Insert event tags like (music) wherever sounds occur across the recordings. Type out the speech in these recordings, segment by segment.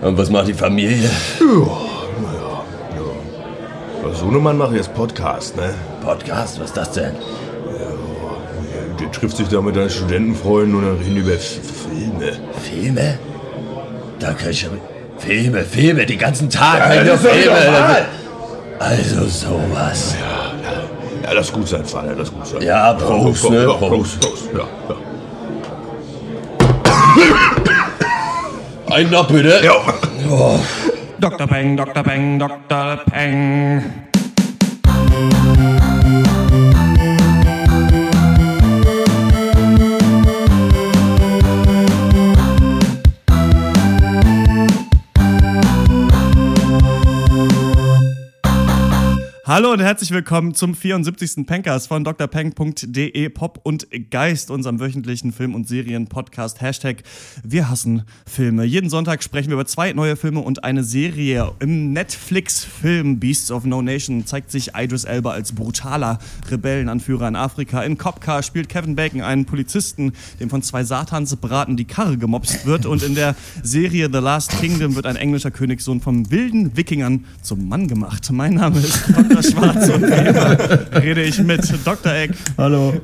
Und was macht die Familie? Ja, naja, ja. Als Sohnemann mache ich jetzt Podcast, ne? Podcast, was ist das denn? Der trifft sich da mit deinen Studentenfreunden und dann reden über F Filme. Filme? Da kann ich ja... Filme, Filme, den ganzen Tag. Ja, Ja, das ist Filme. normal. Also sowas. Ja, lass gut sein, Vater, lass gut sein. Ja, Prost, komm, ne? ja, Prost. Prost, Prost, ja, ja. Ein noch bitte. Ja. Dr. Peng, Dr. Peng, Dr. Peng. Hallo und herzlich willkommen zum 74. Pencast von drpeng.de Pop und Geist, unserem wöchentlichen Film- und Serien-Podcast. Hashtag Wir hassen Filme. Jeden Sonntag sprechen wir über zwei neue Filme und eine Serie. Im Netflix-Film Beasts of No Nation zeigt sich Idris Elba als brutaler Rebellenanführer in Afrika. In Copcar spielt Kevin Bacon einen Polizisten, dem von zwei Satansbraten die Karre gemobst wird. Und in der Serie The Last Kingdom wird ein englischer Königssohn von wilden Wikingern zum Mann gemacht. Mein Name ist Dr. Schwarz und rede ich mit Dr. Eck, Hallo.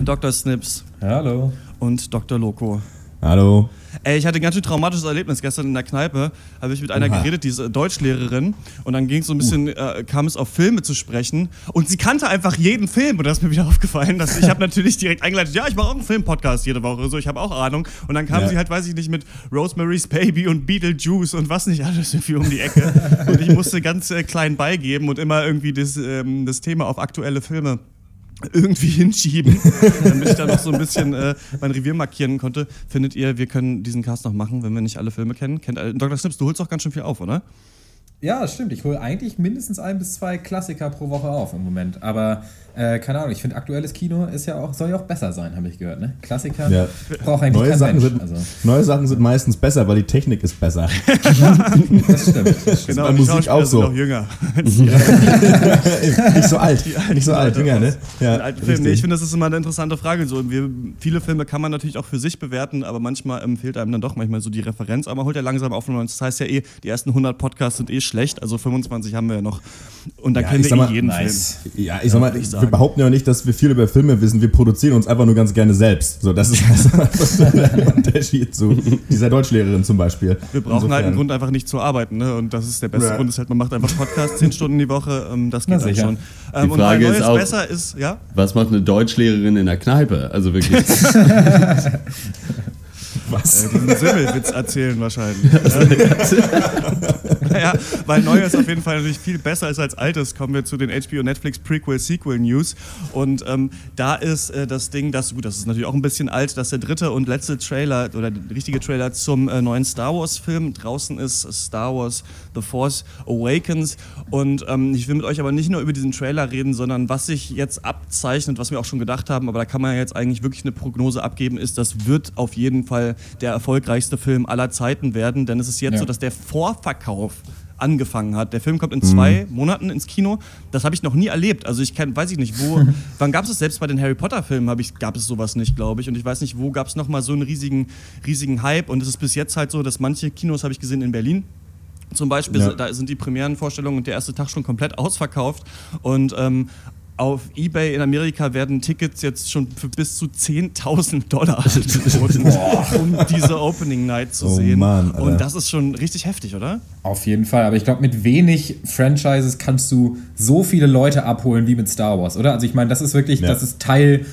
Dr. Snips Hallo. und Dr. Loco. Hallo. Ey, ich hatte ein ganz schön traumatisches Erlebnis. Gestern in der Kneipe habe ich mit einer Oha. geredet, die ist äh, Deutschlehrerin. Und dann ging es so ein bisschen, äh, kam es auf Filme zu sprechen. Und sie kannte einfach jeden Film. Und das ist mir wieder (laughs) aufgefallen. Dass ich habe natürlich direkt eingeleitet, ja, ich mache auch einen Filmpodcast jede Woche. So, ich habe auch Ahnung. Und dann kam Ja. sie halt, weiß ich nicht, mit Rosemary's Baby und Beetlejuice und was nicht alles irgendwie um die Ecke. (laughs) und ich musste ganz äh, klein beigeben und immer irgendwie das, ähm, das Thema auf aktuelle Filme irgendwie hinschieben, (laughs) damit ich da noch so ein bisschen äh, mein Revier markieren konnte. Findet ihr, wir können diesen Cast noch machen, wenn wir nicht alle Filme kennen? Kennt, äh, Dr. Snips, du holst doch ganz schön viel auf, oder? Ja, das stimmt. Ich hole eigentlich mindestens ein bis zwei Klassiker pro Woche auf im Moment. Aber äh, keine Ahnung, ich finde aktuelles Kino ist ja auch, soll ja auch besser sein, habe ich gehört. Ne? Klassiker Ja. braucht eigentlich Neue kein Sachen, Mensch. sind, also, neue Sachen sind meistens besser, weil die Technik ist besser. (laughs) das stimmt. Das. Genau, bei die Musik auch sind so. noch jünger. nicht so alt. Nicht so alt, Jünger, ne? Ja. Nee, ich finde, das ist immer eine interessante Frage. So, wir, viele Filme kann man natürlich auch für sich bewerten, aber manchmal ähm, fehlt einem dann doch manchmal so die Referenz. Aber man holt ja langsam auf. und Das heißt ja eh, die ersten 100 Podcasts sind eh schlecht, also 25 haben wir ja noch. Und da Ja, kennen ich wir eh mal, jeden nice. Film. Ja, ich sag mal, ich wir behaupten ja nicht, dass wir viel über Filme wissen. Wir produzieren uns einfach nur ganz gerne selbst. So, das ist (laughs) also der Unterschied zu dieser Deutschlehrerin zum Beispiel. Wir brauchen halt einen Insofern- Grund, einfach nicht zu arbeiten. Ne? Und das ist der beste Ja. Grund, ist halt, man macht einfach Podcasts 10 Stunden die Woche. Ähm, das geht sicher. schon. Ähm, und Frage weil ist Neues auch- besser ist, ja? Was macht eine Deutschlehrerin in der Kneipe? Also wirklich. (laughs) Was? Äh, diesen Simmelwitz erzählen wahrscheinlich. (laughs) naja, weil Neues auf jeden Fall natürlich viel besser ist als Altes, kommen wir zu den HBO Netflix Prequel Sequel News. Und ähm, da ist äh, das Ding, das, gut, das ist natürlich auch ein bisschen alt, dass der dritte und letzte Trailer oder der richtige Trailer zum äh, neuen Star Wars Film draußen ist, Star Wars The Force Awakens. Und ähm, ich will mit euch aber nicht nur über diesen Trailer reden, sondern was sich jetzt abzeichnet, was wir auch schon gedacht haben, aber da kann man ja jetzt eigentlich wirklich eine Prognose abgeben, ist, das wird auf jeden Fall der erfolgreichste Film aller Zeiten werden, denn es ist jetzt Ja. so, dass der Vorverkauf angefangen hat. Der Film kommt in zwei Monaten ins Kino. Das habe ich noch nie erlebt. Also ich kann, weiß ich nicht, wo, (laughs) wann gab es es selbst bei den Harry Potter Filmen, habe ich, gab es sowas nicht, glaube ich. Und ich weiß nicht, wo gab es noch mal so einen riesigen, riesigen Hype. Und es ist bis jetzt halt so, dass manche Kinos habe ich gesehen in Berlin. Zum Beispiel, Ja. da sind die Premierenvorstellungen und der erste Tag schon komplett ausverkauft. Und ähm, auf Ebay in Amerika werden Tickets jetzt schon für bis zu 10.000 Dollar (laughs) angeboten, um diese Opening Night zu Oh sehen. Mann, und das ist schon richtig heftig, oder? Auf jeden Fall. Aber ich glaube, mit wenig Franchises kannst du so viele Leute abholen wie mit Star Wars, oder? Also ich meine, das ist wirklich, Ja. das ist Teil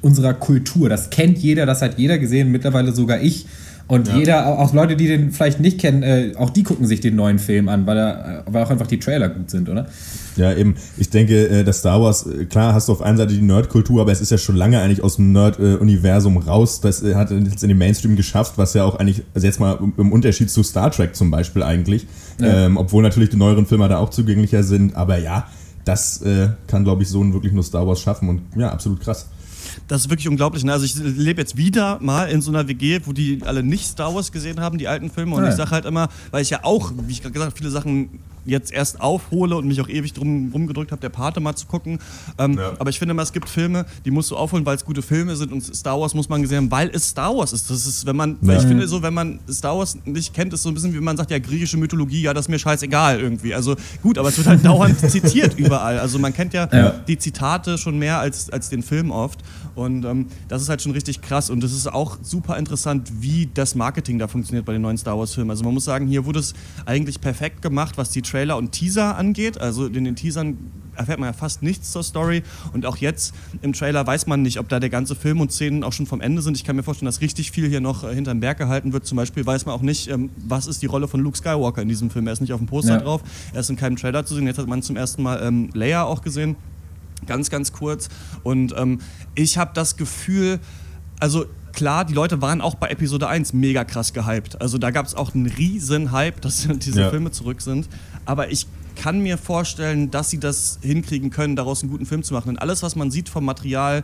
unserer Kultur. Das kennt jeder, das hat jeder gesehen, mittlerweile sogar ich. Und jeder, auch Leute, die den vielleicht nicht kennen, äh, auch die gucken sich den neuen Film an, weil, er, äh, weil auch einfach die Trailer gut sind, oder? Ja, eben. Ich denke, äh, dass Star Wars, äh, klar hast du auf einer Seite die Nerdkultur, aber es ist ja schon lange eigentlich aus dem Nerd-Universum raus. Das hat es in den Mainstream geschafft, was ja auch eigentlich, also jetzt mal im- Unterschied zu Star Trek zum Beispiel eigentlich, Ja. ähm, obwohl natürlich die neueren Filme da auch zugänglicher sind, aber ja, das äh, kann, glaube ich, so ein wirklich nur Star Wars schaffen und ja, absolut krass. Das ist wirklich unglaublich. Ne? Also ich lebe jetzt wieder mal in so einer WG, wo die alle nicht Star Wars gesehen haben, die alten Filme. Und Ah, ich ja. sage halt immer, weil ich ja auch, wie ich gerade gesagt habe, viele Sachen jetzt erst aufhole und mich auch ewig drum rumgedrückt habe, der Pate mal zu gucken. Ähm, Ja. Aber ich finde mal, es gibt Filme, die musst du aufholen, weil es gute Filme sind und Star Wars muss man gesehen haben, weil es Star Wars ist. Das ist, wenn man, Ja. ich finde so, wenn man Star Wars nicht kennt, ist so ein bisschen wie man sagt, ja, griechische Mythologie, ja, das ist mir scheißegal irgendwie. Also gut, aber es wird halt (laughs) dauernd zitiert überall. Also man kennt ja, Ja. die Zitate schon mehr als, als den Film oft. Und ähm, das ist halt schon richtig krass. Und es ist auch super interessant, wie das Marketing da funktioniert bei den neuen Star Wars-Filmen. Also man muss sagen, hier wurde es eigentlich perfekt gemacht, was die Trailer und Teaser angeht. Also in den Teasern erfährt man ja fast nichts zur Story. Und auch jetzt im Trailer weiß man nicht, ob da der ganze Film und Szenen auch schon vom Ende sind. Ich kann mir vorstellen, dass richtig viel hier noch äh, hinterm Berg gehalten wird. Zum Beispiel weiß man auch nicht, ähm, was ist die Rolle von Luke Skywalker in diesem Film. Er ist nicht auf dem Poster Ja. drauf, er ist in keinem Trailer zu sehen. Jetzt hat man zum ersten Mal ähm, Leia auch gesehen. Ganz, ganz kurz. Und ähm, ich habe das Gefühl, also klar, die Leute waren auch bei Episode 1 mega krass gehypt. Also da gab es auch einen riesen Hype, dass (laughs) diese Ja. Filme zurück sind. Aber ich kann mir vorstellen, dass sie das hinkriegen können, daraus einen guten Film zu machen. Denn alles, was man sieht vom Material,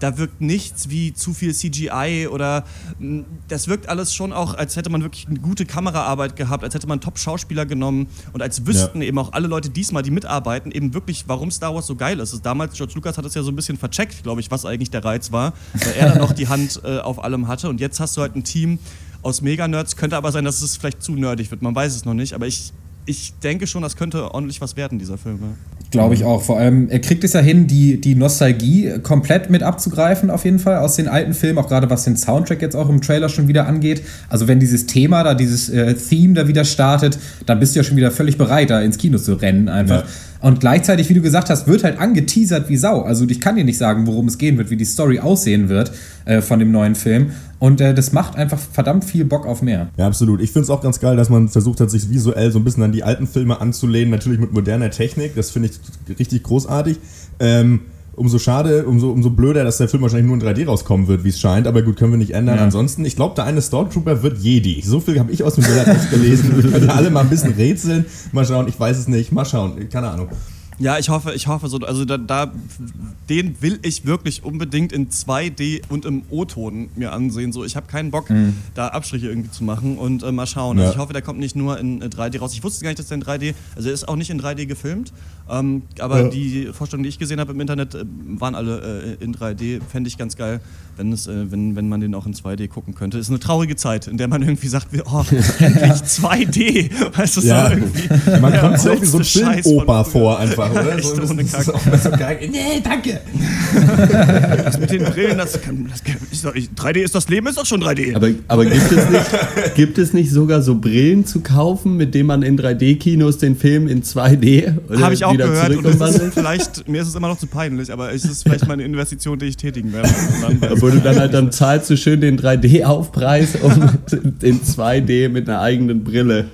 da wirkt nichts wie zu viel CGI oder mh, das wirkt alles schon auch, als hätte man wirklich eine gute Kameraarbeit gehabt, als hätte man Top-Schauspieler genommen und als wüssten eben auch alle Leute diesmal, die mitarbeiten, eben wirklich, warum Star Wars so geil ist. Damals, George Lucas hat es ja so ein bisschen vercheckt, glaube ich, was eigentlich der Reiz war, weil er dann auch die Hand äh, auf allem hatte. Und jetzt hast du halt ein Team aus Mega-Nerds, könnte aber sein, dass es vielleicht zu nerdig wird, man weiß es noch nicht, aber ich, ich denke schon, das könnte ordentlich was werden, dieser Film. Ja. Glaube ich auch. Vor allem, er kriegt es ja hin, die, die Nostalgie komplett mit abzugreifen, auf jeden Fall, aus den alten Filmen, auch gerade was den Soundtrack jetzt auch im Trailer schon wieder angeht. Also, wenn dieses Thema da, dieses äh, Theme da wieder startet, dann bist du ja schon wieder völlig bereit, da ins Kino zu rennen einfach. Ja. Und gleichzeitig, wie du gesagt hast, wird halt angeteasert wie Sau. Also ich kann dir nicht sagen, worum es gehen wird, wie die Story aussehen wird äh, von dem neuen Film. Und äh, das macht einfach verdammt viel Bock auf mehr. Ja, absolut. Ich finde es auch ganz geil, dass man versucht hat, sich visuell so ein bisschen an die alten Filme anzulehnen. Natürlich mit moderner Technik. Das finde ich richtig großartig. Ähm, umso schade, umso, umso blöder, dass der Film wahrscheinlich nur in 3D rauskommen wird, wie es scheint. Aber gut, können wir nicht ändern. Ja. Ansonsten, ich glaube, der eine Stormtrooper wird Jedi. So viel habe ich aus dem Trailer gelesen. (laughs) Wir können alle mal ein bisschen rätseln. Mal schauen, ich weiß es nicht. Mal schauen. Keine Ahnung. Ja, ich hoffe, ich hoffe so, also da, da den will ich wirklich unbedingt in 2D und im O-Ton mir ansehen. So, ich habe keinen Bock, da Abstriche irgendwie zu machen und äh, mal schauen. Ja. Also ich hoffe, der kommt nicht nur in äh, 3D raus. Ich wusste gar nicht, dass der in 3D, also er ist auch nicht in 3D gefilmt, ähm, aber Ja. die Vorstellungen, die ich gesehen habe im Internet, äh, waren alle äh, in 3D. Fände ich ganz geil, wenn, es, äh, wenn, wenn man den auch in 2D gucken könnte. Ist eine traurige Zeit, in der man irgendwie sagt, oh, (laughs) endlich 2D. Weißt du, Ja. so irgendwie. Man kommt sich auch wie so ein früher. vor einfach, oder? (laughs) Echt So, ohne das ist Kack. auch so geil. Nee, danke. (laughs) Das mit den Brillen, das, kann, das ist doch, ich- 3D ist das Leben, ist doch schon 3D. Aber, aber gibt, es nicht, gibt es nicht sogar so Brillen zu kaufen, mit denen man in 3D-Kinos den Film in 2D oder Habe ich auch wieder gehört und ist vielleicht, mir ist es immer noch zu peinlich, aber es ist vielleicht mal eine Investition, die ich tätigen werde. Wo du dann halt dann zahlst du schön den 3D-Aufpreis und (laughs) in 2D mit einer eigenen Brille.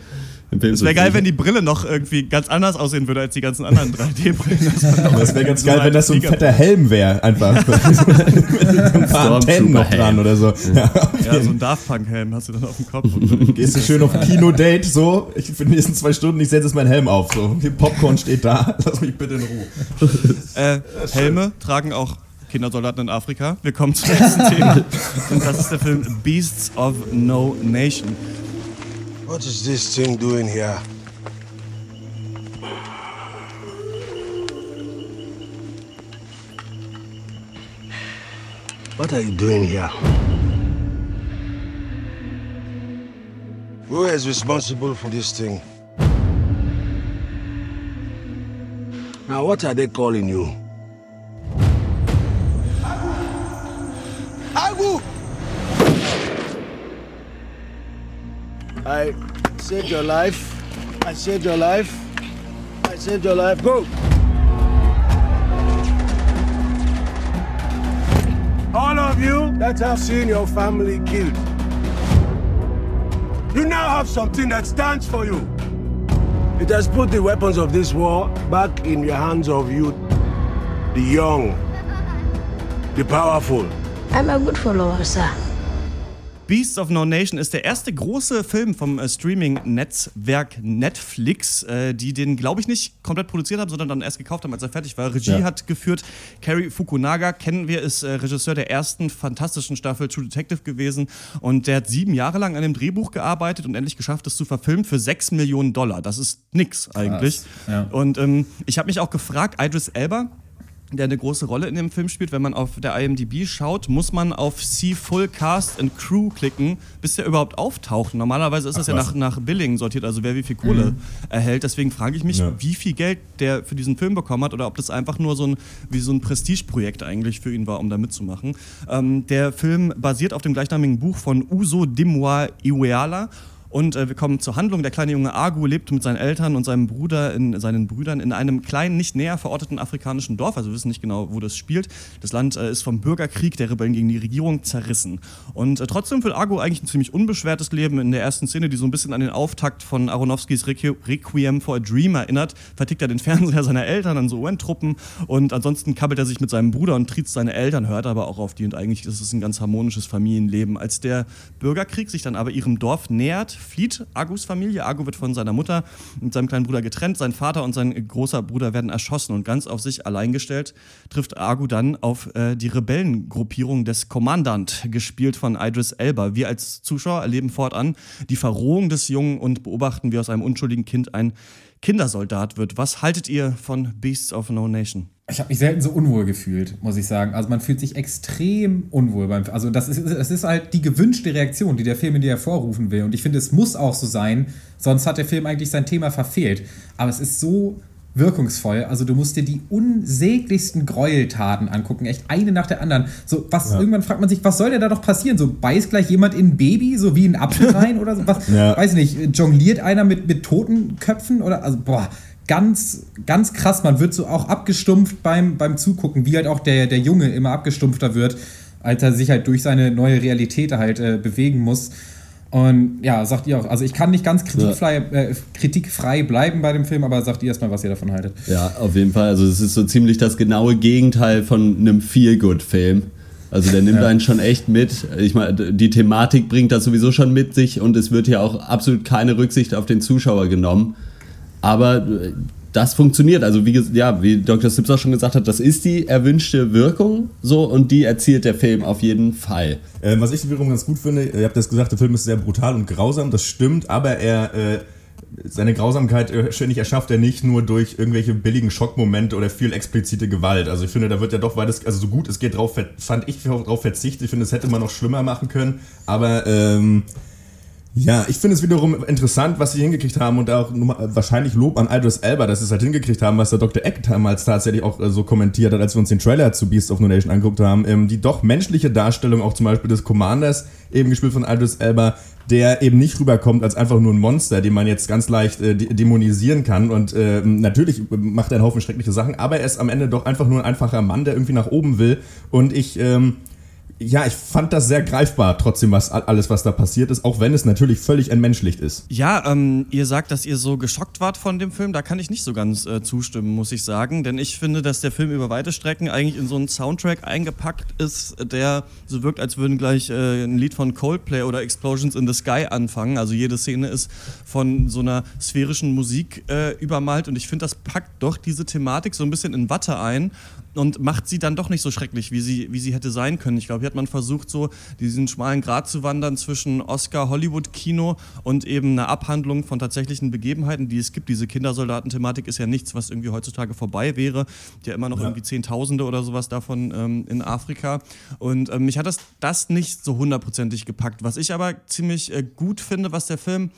Es zu wäre geil, wenn die Brille noch irgendwie ganz anders aussehen würde als die ganzen anderen 3D-Brillen. Das (laughs) wäre ganz geil, wenn das so ein fetter Helm wäre, einfach. (laughs) Ein paar Antennen noch dran oder so. Ja. Ja, so ein Daft Punk-Helm hast du dann auf dem Kopf. (laughs) Gehst du schön auf ein Kinodate, so, ich für die nächsten zwei Stunden, ich setze jetzt meinen Helm auf, so. Die Popcorn steht da, lass mich bitte in Ruhe. Äh, Helme tragen auch Kindersoldaten in Afrika. Wir kommen zum nächsten Thema. Und das ist der Film Beasts of No Nation. What is this thing doing here? What are you doing here? Who is responsible for this thing? Now, what are they calling you? I saved your life. I saved your life. I saved your life. Go! All of you that have seen your family killed. You now have something that stands for you. It has put the weapons of this war back in your hands of you, the young, the powerful. I'm a good follower, sir. Beasts of No Nation ist der erste große Film vom äh, Streaming-Netzwerk Netflix, äh, die den, glaube ich, nicht komplett produziert haben, sondern dann erst gekauft haben, als er fertig war. Regie Ja. hat geführt Cary Fukunaga, kennen wir, ist äh, Regisseur der ersten fantastischen Staffel True Detective gewesen und der hat sieben Jahre lang an dem Drehbuch gearbeitet und endlich geschafft, es zu verfilmen für sechs Millionen Dollar. Das ist nix eigentlich. ja. Und ähm, ich habe mich auch gefragt, Idris Elba, der eine große Rolle in dem Film spielt. Wenn man auf der IMDb schaut, muss man auf See Full Cast and Crew klicken, bis der überhaupt auftaucht. Normalerweise ist das ja was. nach, nach Billing sortiert, also wer wie viel Kohle erhält. Deswegen frage ich mich, Ja. wie viel Geld der für diesen Film bekommen hat oder ob das einfach nur so ein, wie so ein Prestigeprojekt eigentlich für ihn war, um da mitzumachen. Ähm, der Film basiert auf dem gleichnamigen Buch von Uso Dimwa Iweala. Und äh, wir kommen zur Handlung. Der kleine Junge Agu lebt mit seinen Eltern und seinem Bruder in, seinen Brüdern in einem kleinen, nicht näher verorteten afrikanischen Dorf. Also wir wissen nicht genau, wo das spielt. Das Land äh, ist vom Bürgerkrieg der Rebellen gegen die Regierung zerrissen. Und äh, trotzdem will Agu eigentlich ein ziemlich unbeschwertes Leben. In der ersten Szene, die so ein bisschen an den Auftakt von Aronofskis Requ Requiem for a Dream erinnert, vertickt er den Fernseher (laughs) seiner Eltern an so UN-Truppen und ansonsten kabbelt er sich mit seinem Bruder und triezt seine Eltern, hört aber auch auf die und eigentlich ist es ein ganz harmonisches Familienleben. Als der Bürgerkrieg sich dann aber ihrem Dorf nähert, flieht Agus Familie. Agu wird von seiner Mutter und seinem kleinen Bruder getrennt. Sein Vater und sein großer Bruder werden erschossen und ganz auf sich allein gestellt trifft Agu dann auf äh, die Rebellengruppierung des Kommandant, gespielt von Idris Elba. Wir als Zuschauer erleben fortan die Verrohung des Jungen und beobachten, wie aus einem unschuldigen Kind ein Kindersoldat wird. Was haltet ihr von Beasts of No Nation? Ich habe mich selten so unwohl gefühlt, muss ich sagen. Also man fühlt sich extrem unwohl beim Also das ist, es ist halt die gewünschte Reaktion, die der Film in dir hervorrufen will. Und ich finde, es muss auch so sein, sonst hat der Film eigentlich sein Thema verfehlt. Aber es ist so wirkungsvoll. Also du musst dir die unsäglichsten Gräueltaten angucken, echt eine nach der anderen. So, was irgendwann fragt man sich, was soll denn da doch passieren? So beißt gleich jemand in ein Baby, so wie ein Apfel (laughs) rein oder so? Was, Ja. Weiß nicht, jongliert einer mit, mit toten Köpfen oder also boah, ganz, ganz krass. Man wird so auch abgestumpft beim, beim Zugucken, wie halt auch der, der Junge immer abgestumpfter wird, als er sich halt durch seine neue Realität halt äh, bewegen muss. Und ja, sagt ihr auch, also ich kann nicht ganz kritikfrei, äh, kritikfrei bleiben bei dem Film, aber sagt ihr erstmal, was ihr davon haltet. Ja, auf jeden Fall. Also es ist so ziemlich das genaue Gegenteil von einem Feel-Good-Film. Also der nimmt Ja. einen schon echt mit. Ich meine, die Thematik bringt das sowieso schon mit sich und es wird ja auch absolut keine Rücksicht auf den Zuschauer genommen. Aber äh, das funktioniert. Also wie, ja, wie Dr. Sips auch schon gesagt hat, das ist die erwünschte Wirkung so und die erzielt der Film auf jeden Fall. Ähm, was ich wiederum ganz gut finde, ihr habt das gesagt, der Film ist sehr brutal und grausam, das stimmt, aber er äh, seine Grausamkeit äh, ständig erschafft er nicht nur durch irgendwelche billigen Schockmomente oder viel explizite Gewalt. Also ich finde, da wird ja doch weiter, also so gut es geht drauf, fand ich drauf verzichtet. Ich finde, es hätte man noch schlimmer machen können, aber ähm, ja, ich finde es wiederum interessant, was sie hingekriegt haben und auch mal- wahrscheinlich Lob an Idris Elba, dass sie es halt hingekriegt haben, was der Dr. Eck damals tatsächlich auch äh, so kommentiert hat, als wir uns den Trailer zu Beast of No Nation angeguckt haben. Ähm, die doch menschliche Darstellung auch zum Beispiel des Commanders, eben gespielt von Idris Elba, der eben nicht rüberkommt als einfach nur ein Monster, den man jetzt ganz leicht äh, dämonisieren kann. Und ähm, natürlich macht er einen Haufen schreckliche Sachen, aber er ist am Ende doch einfach nur ein einfacher Mann, der irgendwie nach oben will. Und ich... Ähm, ja, ich fand das sehr greifbar, trotzdem, was alles, was da passiert ist, auch wenn es natürlich völlig entmenschlicht ist. Ja, ähm, ihr sagt, dass ihr so geschockt wart von dem Film. Da kann ich nicht so ganz äh, zustimmen, muss ich sagen. Denn ich finde, dass der Film über weite Strecken eigentlich in so einen Soundtrack eingepackt ist, der so wirkt, als würden gleich äh, ein Lied von Coldplay oder Explosions in the Sky anfangen. Also jede Szene ist von so einer sphärischen Musik äh, übermalt. Und ich finde, das packt doch diese Thematik so ein bisschen in Watte ein und macht sie dann doch nicht so schrecklich, wie sie, wie sie hätte sein können. Ich glaube, hier hat man versucht, so diesen schmalen Grat zu wandern zwischen Oscar-Hollywood-Kino und eben einer Abhandlung von tatsächlichen Begebenheiten, die es gibt. Diese Kindersoldaten-Thematik ist ja nichts, was irgendwie heutzutage vorbei wäre. Ja, immer noch irgendwie Zehntausende oder sowas davon ähm, in Afrika. Und ähm, mich hat das, das nicht so hundertprozentig gepackt. Was ich aber ziemlich äh, gut finde, was der Film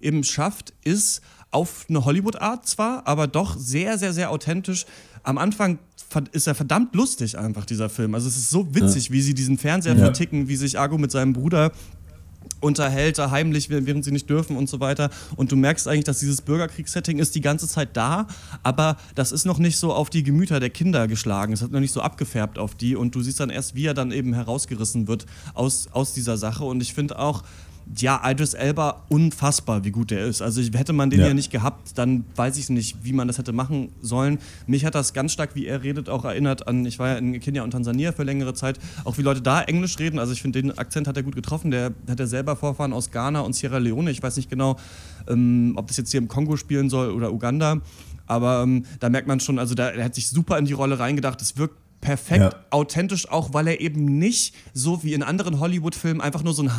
eben schafft, ist auf eine Hollywood-Art zwar, aber doch sehr, sehr, sehr authentisch. Am Anfang ist er verdammt lustig einfach, dieser Film. Also es ist so witzig, wie sie diesen Fernseher Ja. verticken, wie sich Argo mit seinem Bruder unterhält, heimlich, während sie nicht dürfen und so weiter. Und du merkst eigentlich, dass dieses Bürgerkriegssetting ist die ganze Zeit da, aber das ist noch nicht so auf die Gemüter der Kinder geschlagen. Es hat noch nicht so abgefärbt auf die und du siehst dann erst, wie er dann eben herausgerissen wird aus, aus dieser Sache. Und ich finde auch, ja, Idris Elba unfassbar, wie gut der ist. Also hätte man den Ja. ja. nicht gehabt, dann weiß ich nicht, wie man das hätte machen sollen. Mich hat das ganz stark, wie er redet, auch erinnert an, ich war ja in Kenia und Tansania für längere Zeit, auch wie Leute da Englisch reden. Also ich finde, den Akzent hat er gut getroffen. Der hat ja selber Vorfahren aus Ghana und Sierra Leone. Ich weiß nicht genau, ähm, ob das jetzt hier im Kongo spielen soll oder Uganda. Aber ähm, da merkt man schon, also da, er hat sich super in die Rolle reingedacht. Es wirkt perfekt Ja. authentisch, auch weil er eben nicht so wie in anderen Hollywood-Filmen einfach nur so ein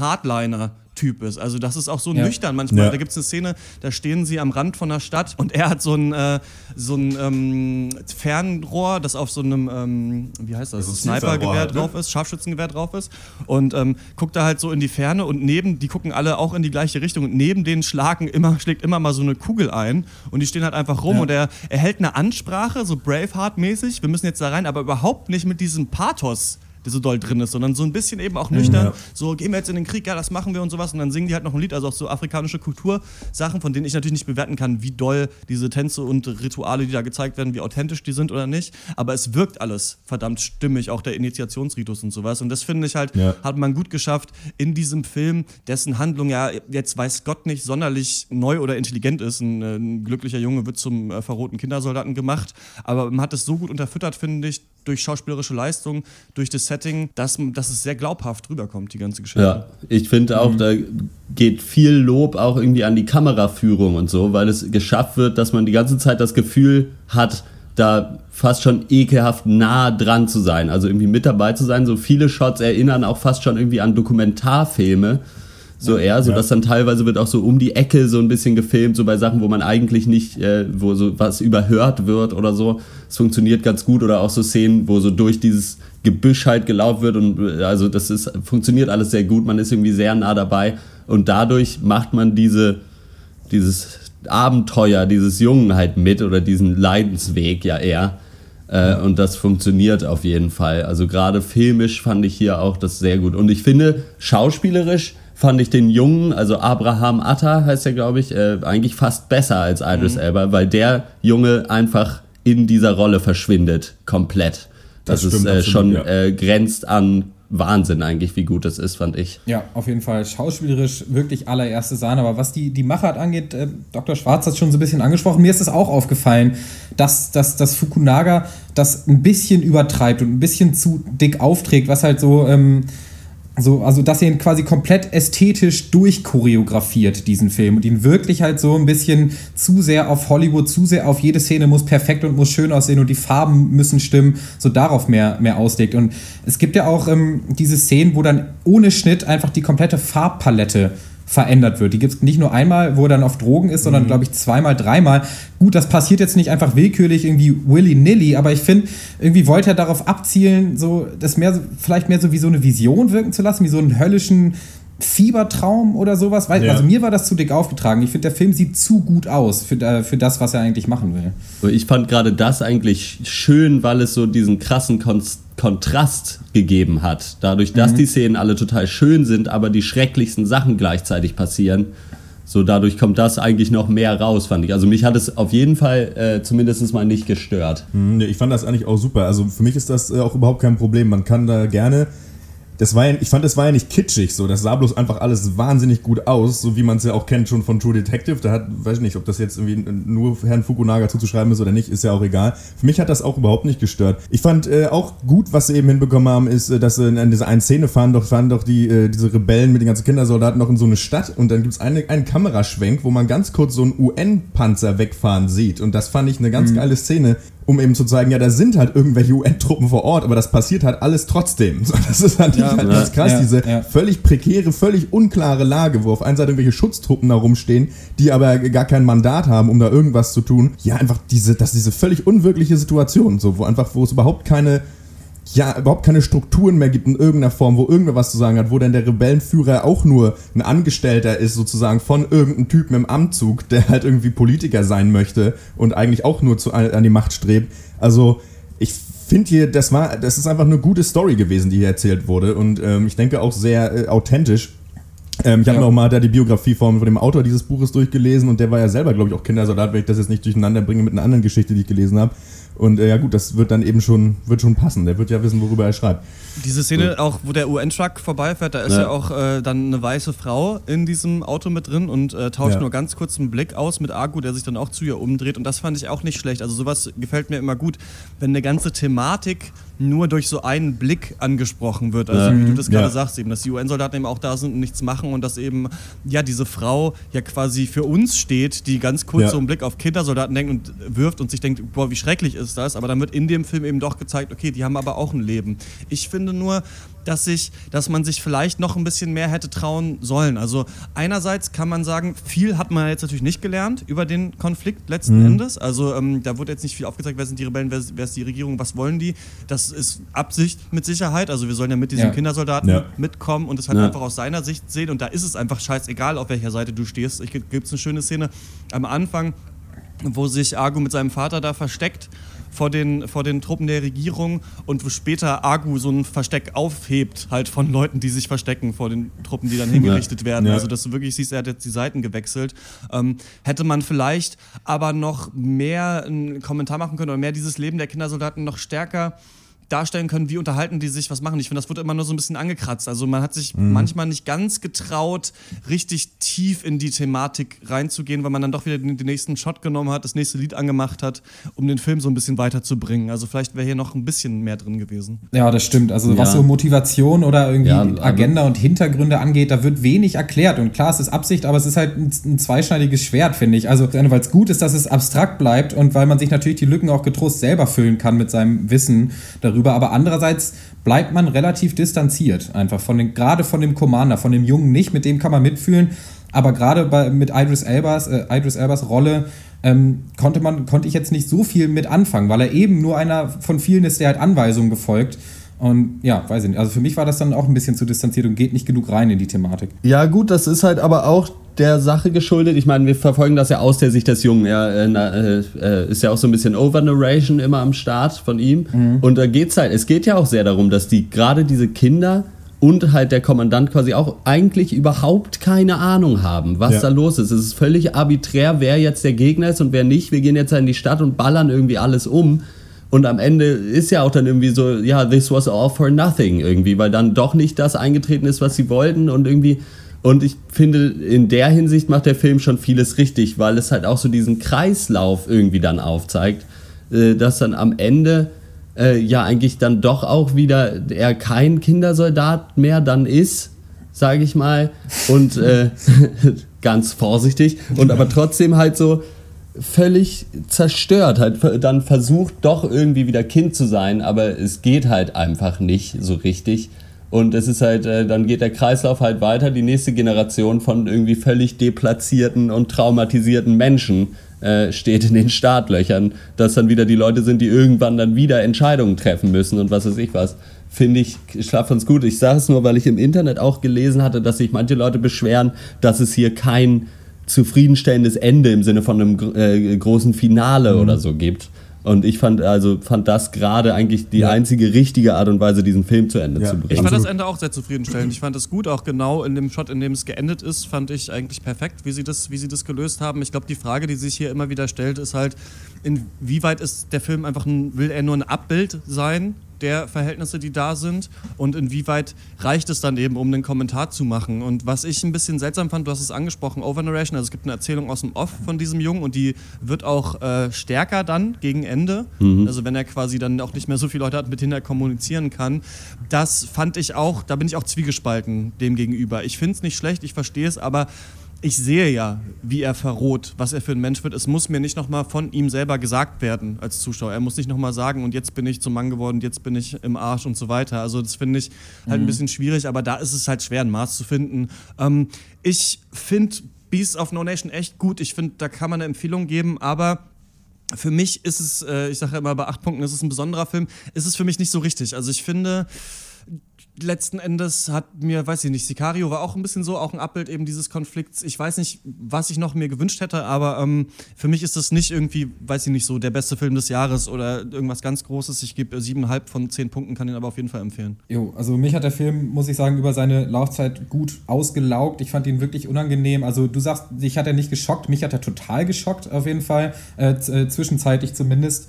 Hardliner-Typ ist. Also das ist auch so Ja. nüchtern manchmal. Ja. Da gibt es eine Szene, da stehen sie am Rand von der Stadt und er hat so ein, äh, so ein ähm, Fernrohr, das auf so einem, ähm, wie heißt das, Also Snipergewehr halt, ne? drauf ist, Scharfschützengewehr drauf ist und ähm, guckt da halt so in die Ferne und neben, die gucken alle auch in die gleiche Richtung und neben denen schlagen immer, schlägt immer mal so eine Kugel ein und die stehen halt einfach rum Ja. und er, er hält eine Ansprache, so Braveheart-mäßig, wir müssen jetzt da rein, aber überhaupt nicht mit diesem Pathos, der so doll drin ist, sondern so ein bisschen eben auch nüchtern, Ja. so gehen wir jetzt in den Krieg, ja, das machen wir und sowas und dann singen die halt noch ein Lied, also auch so afrikanische Kultursachen, von denen ich natürlich nicht bewerten kann, wie doll diese Tänze und Rituale, die da gezeigt werden, wie authentisch die sind oder nicht, aber es wirkt alles verdammt stimmig, auch der Initiationsritus und sowas und das finde ich halt, Ja. hat man gut geschafft in diesem Film, dessen Handlung ja jetzt weiß Gott nicht sonderlich neu oder intelligent ist. Ein, äh, ein glücklicher Junge wird zum äh, verrohten Kindersoldaten gemacht, aber man hat es so gut unterfüttert, finde ich, durch schauspielerische Leistung, durch das Setting, dass, dass es sehr glaubhaft rüberkommt, die ganze Geschichte. Ja, ich finde auch, da geht viel Lob auch irgendwie an die Kameraführung und so, weil es geschafft wird, dass man die ganze Zeit das Gefühl hat, da fast schon ekelhaft nah dran zu sein, also irgendwie mit dabei zu sein. So viele Shots erinnern auch fast schon irgendwie an Dokumentarfilme. So eher, so dass dann teilweise wird auch so um die Ecke so ein bisschen gefilmt, so bei Sachen, wo man eigentlich nicht, äh, wo so was überhört wird oder so. Es funktioniert ganz gut oder auch so Szenen, wo so durch dieses Gebüsch halt gelaufen wird und äh, also das ist, funktioniert alles sehr gut, man ist irgendwie sehr nah dabei und dadurch macht man diese, dieses Abenteuer dieses Jungen halt mit oder diesen Leidensweg ja eher. Äh, und das funktioniert auf jeden Fall. Also gerade filmisch fand ich hier auch das sehr gut. Und ich finde, schauspielerisch fand ich den Jungen, also Abraham Atta heißt er, glaube ich, äh, eigentlich fast besser als Idris Elba, weil der Junge einfach in dieser Rolle verschwindet, komplett. Das, Das ist stimmt äh, absolut, schon ja. äh, grenzt an Wahnsinn eigentlich, wie gut das ist, fand ich. Ja, auf jeden Fall. Schauspielerisch wirklich allererste Sahne. Aber was die, die Machart angeht, äh, Dr. Schwarz hat schon so ein bisschen angesprochen. Mir ist es auch aufgefallen, dass, dass, dass Fukunaga das ein bisschen übertreibt und ein bisschen zu dick aufträgt, was halt so. Ähm, so, also, dass er ihn quasi komplett ästhetisch durchchoreografiert, diesen Film, und ihn wirklich halt so ein bisschen zu sehr auf Hollywood, zu sehr auf jede Szene muss perfekt und muss schön aussehen und die Farben müssen stimmen, so darauf mehr, mehr auslegt. Und es gibt ja auch ähm, diese Szenen, wo dann ohne Schnitt einfach die komplette Farbpalette verändert wird. Die gibt es nicht nur einmal, wo er dann auf Drogen ist, sondern glaube ich zweimal, dreimal. Gut, das passiert jetzt nicht einfach willkürlich irgendwie willy-nilly, aber ich finde, irgendwie wollte er darauf abzielen, so das mehr, vielleicht mehr so wie so eine Vision wirken zu lassen, wie so einen höllischen Fiebertraum oder sowas. Weil, Ja. Also mir war das zu dick aufgetragen. Ich finde, der Film sieht zu gut aus für, äh, für das, was er eigentlich machen will. So, Ich fand gerade das eigentlich schön, weil es so diesen krassen Kon Kontrast gegeben hat. Dadurch, dass die Szenen alle total schön sind, aber die schrecklichsten Sachen gleichzeitig passieren. So dadurch kommt das eigentlich noch mehr raus, fand ich. Also mich hat es auf jeden Fall äh, zumindest mal nicht gestört. Hm, Ich fand das eigentlich auch super. Also für mich ist das äh, auch überhaupt kein Problem. Man kann da gerne. Das war ja, ich fand, das war ja nicht kitschig so. Das sah bloß einfach alles wahnsinnig gut aus, so wie man es ja auch kennt schon von True Detective. Da hat, weiß ich nicht, ob das jetzt irgendwie nur Herrn Fukunaga zuzuschreiben ist oder nicht, ist ja auch egal. Für mich hat das auch überhaupt nicht gestört. Ich fand äh, auch gut, was sie eben hinbekommen haben, ist, äh, dass sie in dieser einen Szene fahren doch, fahren doch die, äh, diese Rebellen mit den ganzen Kindersoldaten noch in so eine Stadt und dann gibt es eine, einen Kameraschwenk, wo man ganz kurz so einen UN-Panzer wegfahren sieht. Und das fand ich eine ganz geile Szene, um eben zu zeigen, ja, da sind halt irgendwelche UN-Truppen vor Ort, aber das passiert halt alles trotzdem. (laughs) So, das ist halt, halt ganz krass, ja, diese ja. völlig prekäre, völlig unklare Lage, wo auf einer Seite irgendwelche Schutztruppen da rumstehen, die aber gar kein Mandat haben, um da irgendwas zu tun. Ja, einfach diese, das ist diese völlig unwirkliche Situation, so, wo einfach, wo es überhaupt keine, ja, überhaupt keine Strukturen mehr gibt in irgendeiner Form, wo irgendwer was zu sagen hat, wo dann der Rebellenführer auch nur ein Angestellter ist, sozusagen von irgendeinem Typen im Amtzug, der halt irgendwie Politiker sein möchte und eigentlich auch nur zu, an die Macht strebt. Also, ich finde hier, das war, das ist einfach eine gute Story gewesen, die hier erzählt wurde und ähm, ich denke auch sehr äh, authentisch. Ähm, ich habe Ja. mir auch mal da die Biografie von, von dem Autor dieses Buches durchgelesen und der war ja selber, glaube ich, auch Kindersoldat, wenn ich das jetzt nicht durcheinander bringe mit einer anderen Geschichte, die ich gelesen habe. Und äh, ja gut, das wird dann eben schon, wird schon passen. Der wird ja wissen, worüber er schreibt. Diese Szene, auch wo der UN-Truck vorbeifährt, da ist ja, Ja. auch äh, dann eine weiße Frau in diesem Auto mit drin und äh, tauscht Ja. nur ganz kurz einen Blick aus mit Argu, der sich dann auch zu ihr umdreht. Und das fand ich auch nicht schlecht. Also sowas gefällt mir immer gut, wenn eine ganze Thematik nur durch so einen Blick angesprochen wird. Also Ja. wie du das gerade Ja. sagst, eben, dass die UN-Soldaten eben auch da sind und nichts machen und dass eben, ja, diese Frau ja quasi für uns steht, die ganz kurz Ja. so einen Blick auf Kindersoldaten denkt und wirft und sich denkt, boah, wie schrecklich ist das. Aber dann wird in dem Film eben doch gezeigt, okay, die haben aber auch ein Leben. Ich finde nur, dass, sich, dass man sich vielleicht noch ein bisschen mehr hätte trauen sollen. Also einerseits kann man sagen, viel hat man jetzt natürlich nicht gelernt über den Konflikt letzten Endes. Also ähm, da wurde jetzt nicht viel aufgezeigt, wer sind die Rebellen, wer, ist- wer ist die Regierung, was wollen die. Das ist Absicht mit Sicherheit. Also wir sollen ja mit diesen Ja. Kindersoldaten Ja. mitkommen und es halt Ja. einfach aus seiner Sicht sehen. Und da ist es einfach scheißegal, auf welcher Seite du stehst. Ich gibt es eine schöne Szene am Anfang, wo sich Argu mit seinem Vater da versteckt vor den, vor den Truppen der Regierung und wo später Argu so ein Versteck aufhebt, halt von Leuten, die sich verstecken vor den Truppen, die dann hingerichtet werden. Ja. Also, dass du wirklich siehst, er hat jetzt die Seiten gewechselt. Ähm, hätte man vielleicht aber noch mehr einen Kommentar machen können oder mehr dieses Leben der Kindersoldaten noch stärker darstellen können, wie unterhalten die sich, was machen die. Ich finde, das wird immer nur so ein bisschen angekratzt. Also man hat sich manchmal nicht ganz getraut, richtig tief in die Thematik reinzugehen, weil man dann doch wieder den, den nächsten Shot genommen hat, das nächste Lied angemacht hat, um den Film so ein bisschen weiterzubringen. Also vielleicht wäre hier noch ein bisschen mehr drin gewesen. Ja, das stimmt. Also was Ja. so Motivation oder irgendwie Ja, aber- Agenda und Hintergründe angeht, da wird wenig erklärt. Und klar, es ist Absicht, aber es ist halt ein, ein zweischneidiges Schwert, finde ich. Also weil es gut ist, dass es abstrakt bleibt und weil man sich natürlich die Lücken auch getrost selber füllen kann mit seinem Wissen darüber. Aber andererseits bleibt man relativ distanziert einfach von den, gerade von dem Commander, von dem Jungen nicht, mit dem kann man mitfühlen. Aber gerade bei, mit Idris Elbas, äh, Idris Elbas Rolle ähm, konnte, man, konnte ich jetzt nicht so viel mit anfangen, weil er eben nur einer von vielen ist, der halt Anweisungen befolgt. Und ja, weiß ich nicht. Also für mich war das dann auch ein bisschen zu distanziert und geht nicht genug rein in die Thematik. Ja, gut, das ist halt aber auch der Sache geschuldet. Ich meine, wir verfolgen das ja aus der Sicht des Jungen. Er äh, äh, äh, ist ja auch so ein bisschen Overnarration immer am Start von ihm. Und da geht's halt, es geht ja auch sehr darum, dass die gerade diese Kinder und halt der Kommandant quasi auch eigentlich überhaupt keine Ahnung haben, was Ja. da los ist. Es ist völlig arbiträr, wer jetzt der Gegner ist und wer nicht. Wir gehen jetzt in die Stadt und ballern irgendwie alles um. Und am Ende ist ja auch dann irgendwie so, ja, this was all for nothing irgendwie, weil dann doch nicht das eingetreten ist, was sie wollten und irgendwie. Und ich finde, in der Hinsicht macht der Film schon vieles richtig, weil es halt auch so diesen Kreislauf irgendwie dann aufzeigt, äh, dass dann am Ende äh, ja eigentlich dann doch auch wieder er kein Kindersoldat mehr dann ist, sage ich mal. Und äh, (laughs) ganz vorsichtig. Und aber trotzdem halt so völlig zerstört, halt dann versucht doch irgendwie wieder Kind zu sein, aber es geht halt einfach nicht so richtig. Und es ist halt, äh, dann geht der Kreislauf halt weiter, die nächste Generation von irgendwie völlig deplatzierten und traumatisierten Menschen äh, steht in den Startlöchern, dass dann wieder die Leute sind, die irgendwann dann wieder Entscheidungen treffen müssen und was weiß ich was. Finde ich, schlaff uns gut. Ich sage es nur, weil ich im Internet auch gelesen hatte, dass sich manche Leute beschweren, dass es hier kein zufriedenstellendes Ende im Sinne von einem äh, großen Finale oder so gibt. Und ich fand also fand das gerade eigentlich die Ja. einzige richtige Art und Weise, diesen Film zu Ende Ja. zu Ich bringen. fand das. Ende auch sehr zufriedenstellend. Ich fand es gut, auch genau in dem Shot, in dem es geendet ist, fand ich eigentlich perfekt, wie sie das, wie sie das gelöst haben. Ich glaube, die Frage, die sich hier immer wieder stellt, ist halt, inwieweit ist der Film einfach ein, will er nur ein Abbild sein der Verhältnisse, die da sind und inwieweit reicht es dann eben, um einen Kommentar zu machen. Und was ich ein bisschen seltsam fand, du hast es angesprochen, Overnarration, also es gibt eine Erzählung aus dem Off von diesem Jungen und die wird auch äh, stärker dann gegen Ende, also wenn er quasi dann auch nicht mehr so viele Leute hat, mit denen er kommunizieren kann. Das fand ich auch, da bin ich auch zwiegespalten dem gegenüber. Ich finde es nicht schlecht, ich verstehe es, aber ich sehe ja, wie er verroht, was er für ein Mensch wird. Es muss mir nicht nochmal von ihm selber gesagt werden als Zuschauer. Er muss nicht nochmal sagen, und jetzt bin ich zum Mann geworden, jetzt bin ich im Arsch und so weiter. Also das finde ich halt ein bisschen schwierig, aber da ist es halt schwer, ein Maß zu finden. Ähm, ich finde Beast of No Nation echt gut. Ich finde, da kann man eine Empfehlung geben, aber für mich ist es, äh, ich sage ja immer, bei acht Punkten ist es ein besonderer Film, ist es für mich nicht so richtig. Also ich finde, letzten Endes hat mir, weiß ich nicht, Sicario war auch ein bisschen so, auch ein Abbild eben dieses Konflikts. Ich weiß nicht, was ich noch mir gewünscht hätte, aber ähm, für mich ist das nicht irgendwie, weiß ich nicht, so der beste Film des Jahres oder irgendwas ganz Großes. Ich gebe siebeneinhalb von zehn Punkten, kann ihn aber auf jeden Fall empfehlen. Jo, also mich hat der Film, muss ich sagen, über seine Laufzeit gut ausgelaugt. Ich fand ihn wirklich unangenehm. Also du sagst, dich hat er nicht geschockt, mich hat er total geschockt, auf jeden Fall, äh, äh zwischenzeitlich zumindest.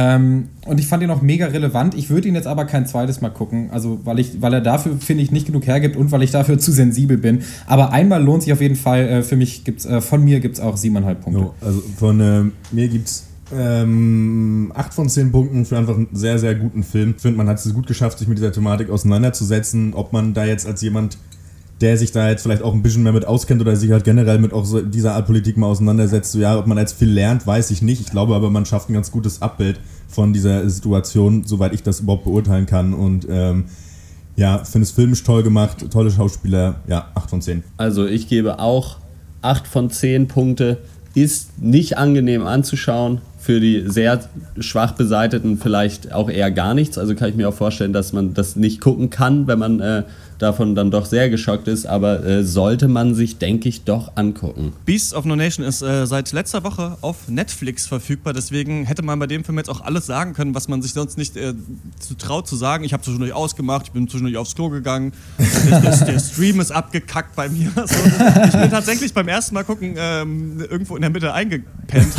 Ähm, und ich fand ihn auch mega relevant. Ich würde ihn jetzt aber kein zweites Mal gucken, also weil, ich, weil er dafür, finde ich, nicht genug hergibt und weil ich dafür zu sensibel bin. Aber einmal lohnt sich auf jeden Fall. Äh, für mich gibt's, äh, von mir gibt es auch siebeneinhalb Punkte. Jo, also von äh, mir gibt es ähm, 8 von 10 Punkten für einfach einen sehr, sehr guten Film. Ich finde, man hat es gut geschafft, sich mit dieser Thematik auseinanderzusetzen. Ob man da jetzt als jemand, der sich da jetzt vielleicht auch ein bisschen mehr mit auskennt oder sich halt generell mit auch so dieser Art Politik mal auseinandersetzt, so, ja, ob man jetzt viel lernt, weiß ich nicht. Ich glaube aber, man schafft ein ganz gutes Abbild von dieser Situation, soweit ich das überhaupt beurteilen kann. Und ähm, ja, finde es filmisch toll gemacht, tolle Schauspieler, ja, 8 von 10. Also ich gebe auch 8 von 10 Punkte. Ist nicht angenehm anzuschauen, für die sehr schwach beseiteten vielleicht auch eher gar nichts. Also kann ich mir auch vorstellen, dass man das nicht gucken kann, wenn man äh, davon dann doch sehr geschockt ist, aber äh, sollte man sich, denke ich, doch angucken. Beasts of No Nation ist äh, seit letzter Woche auf Netflix verfügbar, deswegen hätte man bei dem Film jetzt auch alles sagen können, was man sich sonst nicht äh, zu traut zu sagen. Ich habe zwischendurch ausgemacht, ich bin zwischendurch aufs Klo gegangen, der, der, der Stream ist abgekackt bei mir. (laughs) So. Ich bin tatsächlich beim ersten Mal gucken ähm, irgendwo in der Mitte eingepennt,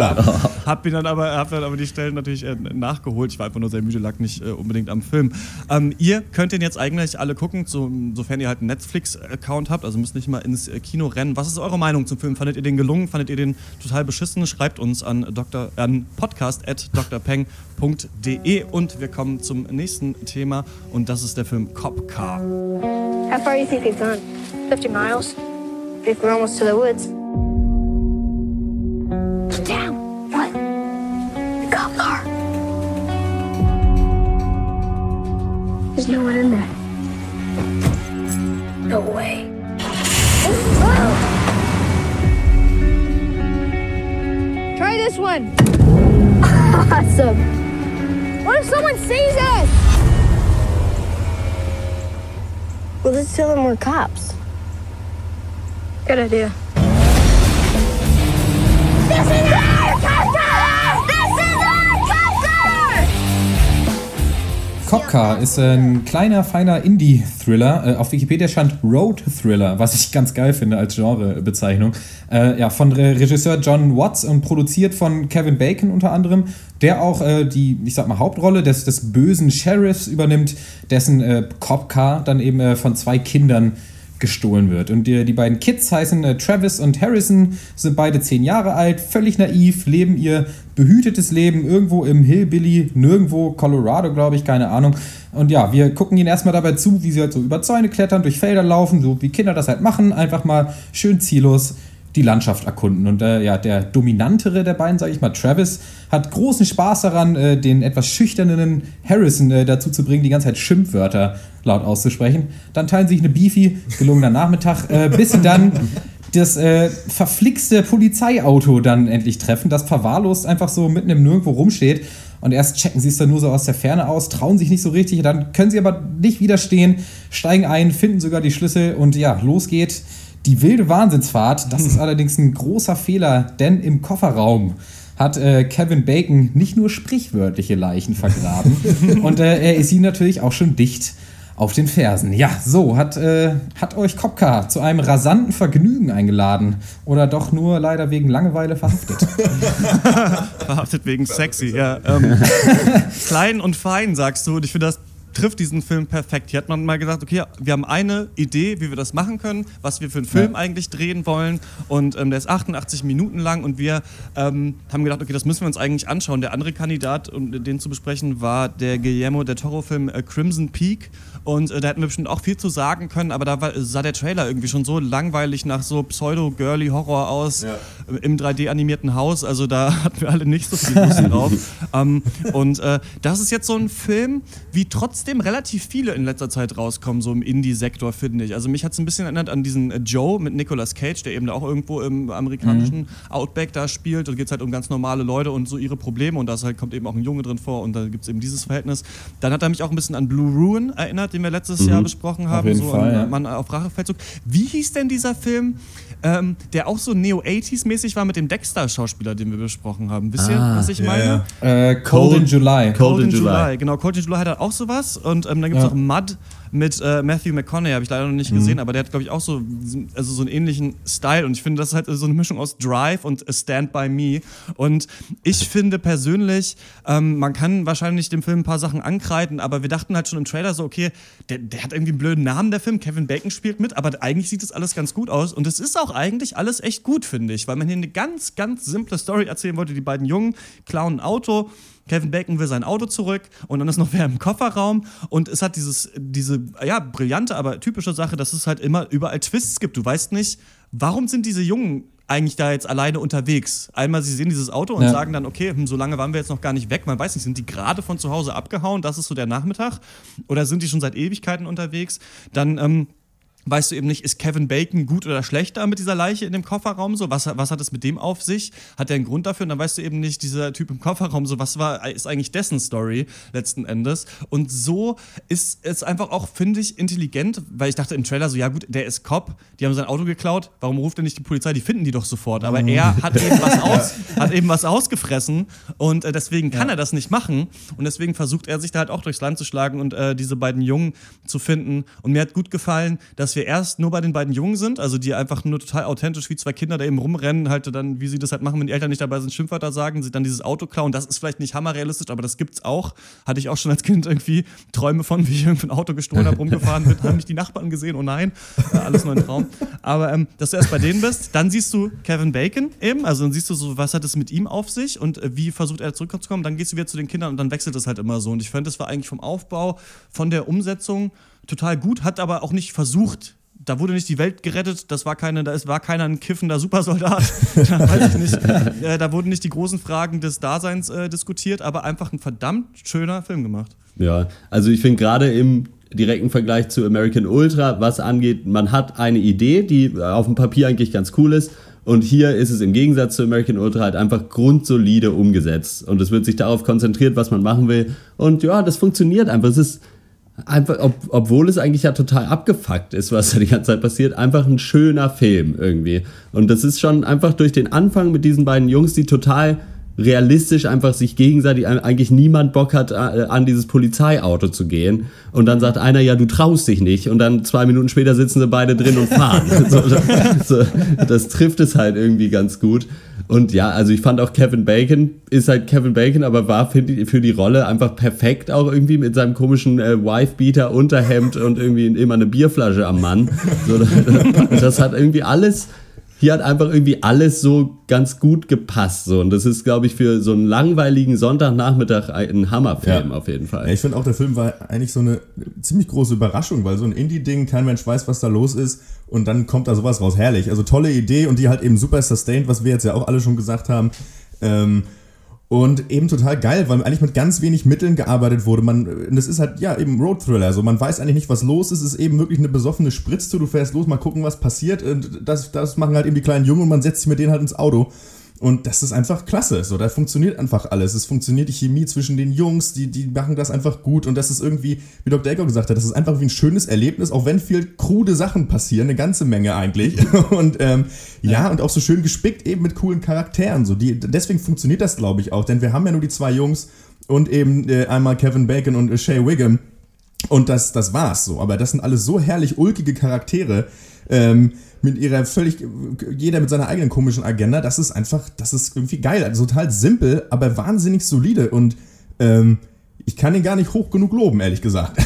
habe. Hab, dann aber, hab dann aber die Stellen natürlich äh, nachgeholt. Ich war einfach nur sehr müde, lag nicht äh, unbedingt am Film. Ähm, ihr könnt den jetzt eigentlich gleich alle gucken, so, sofern ihr halt einen Netflix-Account habt, also müsst nicht mal ins äh, Kino rennen. Was ist eure Meinung zum Film? Fandet ihr den gelungen? Fandet ihr den total beschissen? Schreibt uns an, Dr., an podcast.drpeng.de und wir kommen zum nächsten Thema und das ist der Film Cop Car. How far do you think they've gone? 50 miles. If we're almost to the woods. Damn! What? The cop car. There's no one in there. No way. Try this one. awesome. What if someone sees us? Well, let's tell them we're cops. Good idea. This is our Cop Car ist ein kleiner, feiner Indie-Thriller. Äh, auf Wikipedia stand Road Thriller, was ich ganz geil finde als Genrebezeichnung. Äh, ja, von Regisseur John Watts und produziert von Kevin Bacon unter anderem, der auch äh, die, ich sag mal, Hauptrolle des, des bösen Sheriffs übernimmt, dessen äh, dann eben äh, von zwei Kindern gestohlen wird. Und die, die beiden Kids heißen äh, Travis und Harrison, sind beide zehn Jahre alt, völlig naiv, leben ihr behütetes Leben irgendwo im Hillbilly, nirgendwo, Colorado, glaube ich, keine Ahnung. Und ja, wir gucken ihnen erstmal dabei zu, wie sie halt so über Zäune klettern, durch Felder laufen, so wie Kinder das halt machen, einfach mal schön ziellos die Landschaft erkunden. Und äh, ja, der dominantere der beiden, sage ich mal, Travis, hat großen Spaß daran, äh, den etwas schüchternen Harrison äh, dazu zu bringen, die ganze Zeit Schimpfwörter laut auszusprechen. Dann teilen sie sich eine Beefy, gelungener Nachmittag, äh, bis sie dann das äh, verflixte Polizeiauto dann endlich treffen, das verwahrlost einfach so mitten im Nirgendwo rumsteht. Und erst checken sie es dann nur so aus der Ferne aus, trauen sich nicht so richtig, dann können sie aber nicht widerstehen, steigen ein, finden sogar die Schlüssel und ja, los geht die wilde Wahnsinnsfahrt. Das ist (laughs) allerdings ein großer Fehler, denn im Kofferraum hat äh, Kevin Bacon nicht nur sprichwörtliche Leichen vergraben (laughs) und äh, er ist ihnen natürlich auch schon dicht auf den Fersen. Ja, so hat, äh, hat euch Kopka zu einem rasanten Vergnügen eingeladen oder doch nur leider wegen Langeweile verhaftet. (laughs) verhaftet wegen sexy, ja. Ähm, klein und fein, sagst du. Und ich finde das trifft diesen Film perfekt. Hier hat man mal gesagt, okay, wir haben eine Idee, wie wir das machen können, was wir für einen Film ja. eigentlich drehen wollen. Und ähm, der ist 88 Minuten lang und wir ähm, haben gedacht, okay, das müssen wir uns eigentlich anschauen. Der andere Kandidat, um den zu besprechen, war der Guillermo del Toro-Film äh, Crimson Peak. Und äh, da hätten wir bestimmt auch viel zu sagen können, aber da war, sah der Trailer irgendwie schon so langweilig nach so Pseudo-Girly-Horror aus. Ja. im 3D-animierten Haus. Also da (laughs) hatten wir alle nicht so viel Lust drauf. (laughs) ähm, und äh, das ist jetzt so ein Film, wie trotzdem relativ viele in letzter Zeit rauskommen, so im Indie-Sektor, finde ich. Also mich hat es ein bisschen erinnert an diesen äh, Joe mit Nicolas Cage, der eben da auch irgendwo im amerikanischen mhm. Outback da spielt. Da geht es halt um ganz normale Leute und so ihre Probleme und da halt, kommt eben auch ein Junge drin vor und da gibt es eben dieses Verhältnis. Dann hat er mich auch ein bisschen an Blue Ruin erinnert, den wir letztes mhm. Jahr besprochen haben. Auf so Fall, an, ja. Mann auf Rachefeldzug. Wie hieß denn dieser Film? ähm, der auch so Neo-80s-mäßig war mit dem Dexter-Schauspieler, den wir besprochen haben. Wisst ihr, Ah, was ich ja, meine? Äh, Cold, in July. Cold in July. Genau, Cold in July hat auch sowas. Und ähm, dann gibt es Ja. auch Mud mit äh, Matthew McConaughey, habe ich leider noch nicht Mhm. gesehen, aber der hat, glaube ich, auch so, also so einen ähnlichen Style. Und ich finde, das ist halt so eine Mischung aus Drive und Stand By Me. Und ich finde persönlich, ähm, man kann wahrscheinlich dem Film ein paar Sachen ankreiden, aber wir dachten halt schon im Trailer so, okay, der, der hat irgendwie einen blöden Namen, der Film. Kevin Bacon spielt mit, aber eigentlich sieht das alles ganz gut aus. Und es ist auch eigentlich alles echt gut, finde ich, weil man hier eine ganz, ganz simple Story erzählen wollte. Die beiden Jungen klauen ein Auto. Kevin Bacon will sein Auto zurück und dann ist noch wer im Kofferraum und es hat dieses, diese, ja, brillante, aber typische Sache, dass es halt immer überall Twists gibt. Du weißt nicht, warum sind diese Jungen eigentlich da jetzt alleine unterwegs? Einmal, sie sehen dieses Auto und Ja. sagen dann, okay, hm, so lange waren wir jetzt noch gar nicht weg. Man weiß nicht, sind die gerade von zu Hause abgehauen? Das ist so der Nachmittag. Oder sind die schon seit Ewigkeiten unterwegs? Dann, ähm, weißt du eben nicht, ist Kevin Bacon gut oder schlecht da mit dieser Leiche in dem Kofferraum so? Was, was hat es mit dem auf sich? Hat er einen Grund dafür? Und dann weißt du eben nicht, dieser Typ im Kofferraum so, was war, ist eigentlich dessen Story letzten Endes? Und so ist es einfach auch, finde ich, intelligent, weil ich dachte im Trailer so, ja gut, der ist Cop, die haben sein Auto geklaut, warum ruft er nicht die Polizei? Die finden die doch sofort. Aber er hat eben was (laughs) aus, hat eben was ausgefressen und äh, deswegen kann er das nicht machen. Und deswegen versucht er sich da halt auch durchs Land zu schlagen und äh, diese beiden Jungen zu finden. Und mir hat gut gefallen, dass wir erst nur bei den beiden Jungen sind, also die einfach nur total authentisch wie zwei Kinder da eben rumrennen, halt dann, wie sie das halt machen, wenn die Eltern nicht dabei sind, Schimpfwörter sagen, sie dann dieses Auto klauen. Das ist vielleicht nicht hammerrealistisch, aber das gibt's auch. Hatte ich auch schon als Kind irgendwie Träume von, wie ich irgendwie ein Auto gestohlen habe, (laughs) rumgefahren bin, haben mich die Nachbarn gesehen, oh nein, äh, alles nur ein Traum. Aber ähm, dass du erst bei denen bist, dann siehst du Kevin Bacon eben, also dann siehst du so, was hat es mit ihm auf sich und äh, wie versucht er zurückzukommen, dann gehst du wieder zu den Kindern und dann wechselt es halt immer so. Und ich fand, das war eigentlich vom Aufbau, von der Umsetzung total gut, hat aber auch nicht versucht, da wurde nicht die Welt gerettet, das war keine, da ist, war keiner ein kiffender Supersoldat. (laughs) (laughs) da, weiß ich nicht, äh, da wurden nicht die großen Fragen des Daseins äh, diskutiert, aber einfach ein verdammt schöner Film gemacht. Ja, also ich finde gerade im direkten Vergleich zu American Ultra, was angeht, man hat eine Idee, die auf dem Papier eigentlich ganz cool ist. Und hier ist es im Gegensatz zu American Ultra halt einfach grundsolide umgesetzt. Und es wird sich darauf konzentriert, was man machen will. Und ja, das funktioniert einfach. Es ist einfach, ob, obwohl es eigentlich ja total abgefuckt ist, was da die ganze Zeit passiert, einfach ein schöner Film irgendwie. Und das ist schon einfach durch den Anfang mit diesen beiden Jungs, die total realistisch einfach sich gegenseitig eigentlich niemand Bock hat, äh, an dieses Polizeiauto zu gehen. Und dann sagt einer, ja, du traust dich nicht. Und dann zwei Minuten später sitzen sie beide drin und fahren. (laughs) so, so, das trifft es halt irgendwie ganz gut. Und ja, also ich fand auch Kevin Bacon ist halt Kevin Bacon, aber war für die, für die Rolle einfach perfekt auch irgendwie mit seinem komischen äh, Wife-Beater, Unterhemd und irgendwie immer eine Bierflasche am Mann. So, (laughs) das hat irgendwie alles hier hat einfach irgendwie alles so ganz gut gepasst. So. Und das ist, glaube ich, für so einen langweiligen Sonntagnachmittag ein Hammerfilm Ja. auf jeden Fall. Ja, ich finde auch, der Film war eigentlich so eine ziemlich große Überraschung, weil so ein Indie-Ding, kein Mensch weiß, was da los ist und dann kommt da sowas raus. Herrlich. Also tolle Idee und die halt eben super sustained, was wir jetzt ja auch alle schon gesagt haben. Ähm, und eben total geil, weil eigentlich mit ganz wenig Mitteln gearbeitet wurde. Man, und das ist halt, ja, eben Road Thriller. Also man weiß eigentlich nicht, was los ist. Es ist eben wirklich eine besoffene Spritztour. Du fährst los, mal gucken, was passiert. Und das, das machen halt eben die kleinen Jungen und man setzt sich mit denen halt ins Auto. Und das ist einfach klasse. So, da funktioniert einfach alles. Es funktioniert die Chemie zwischen den Jungs, die, die machen das einfach gut. Und das ist irgendwie, wie Dr. Echo gesagt hat, das ist einfach wie ein schönes Erlebnis, auch wenn viel krude Sachen passieren, eine ganze Menge eigentlich. (laughs) Und ähm, ja. und auch so schön gespickt eben mit coolen Charakteren. So, die, deswegen funktioniert das, glaube ich, auch. Denn wir haben ja nur die zwei Jungs und eben äh, einmal Kevin Bacon und äh, Shay Wiggum. Und das, das war's so. Aber das sind alles so herrlich ulkige Charaktere. Ähm, mit ihrer völlig, jeder mit seiner eigenen komischen Agenda. Das ist einfach, das ist irgendwie geil. Also total simpel, aber wahnsinnig solide. Und ähm, ich kann ihn gar nicht hoch genug loben, ehrlich gesagt.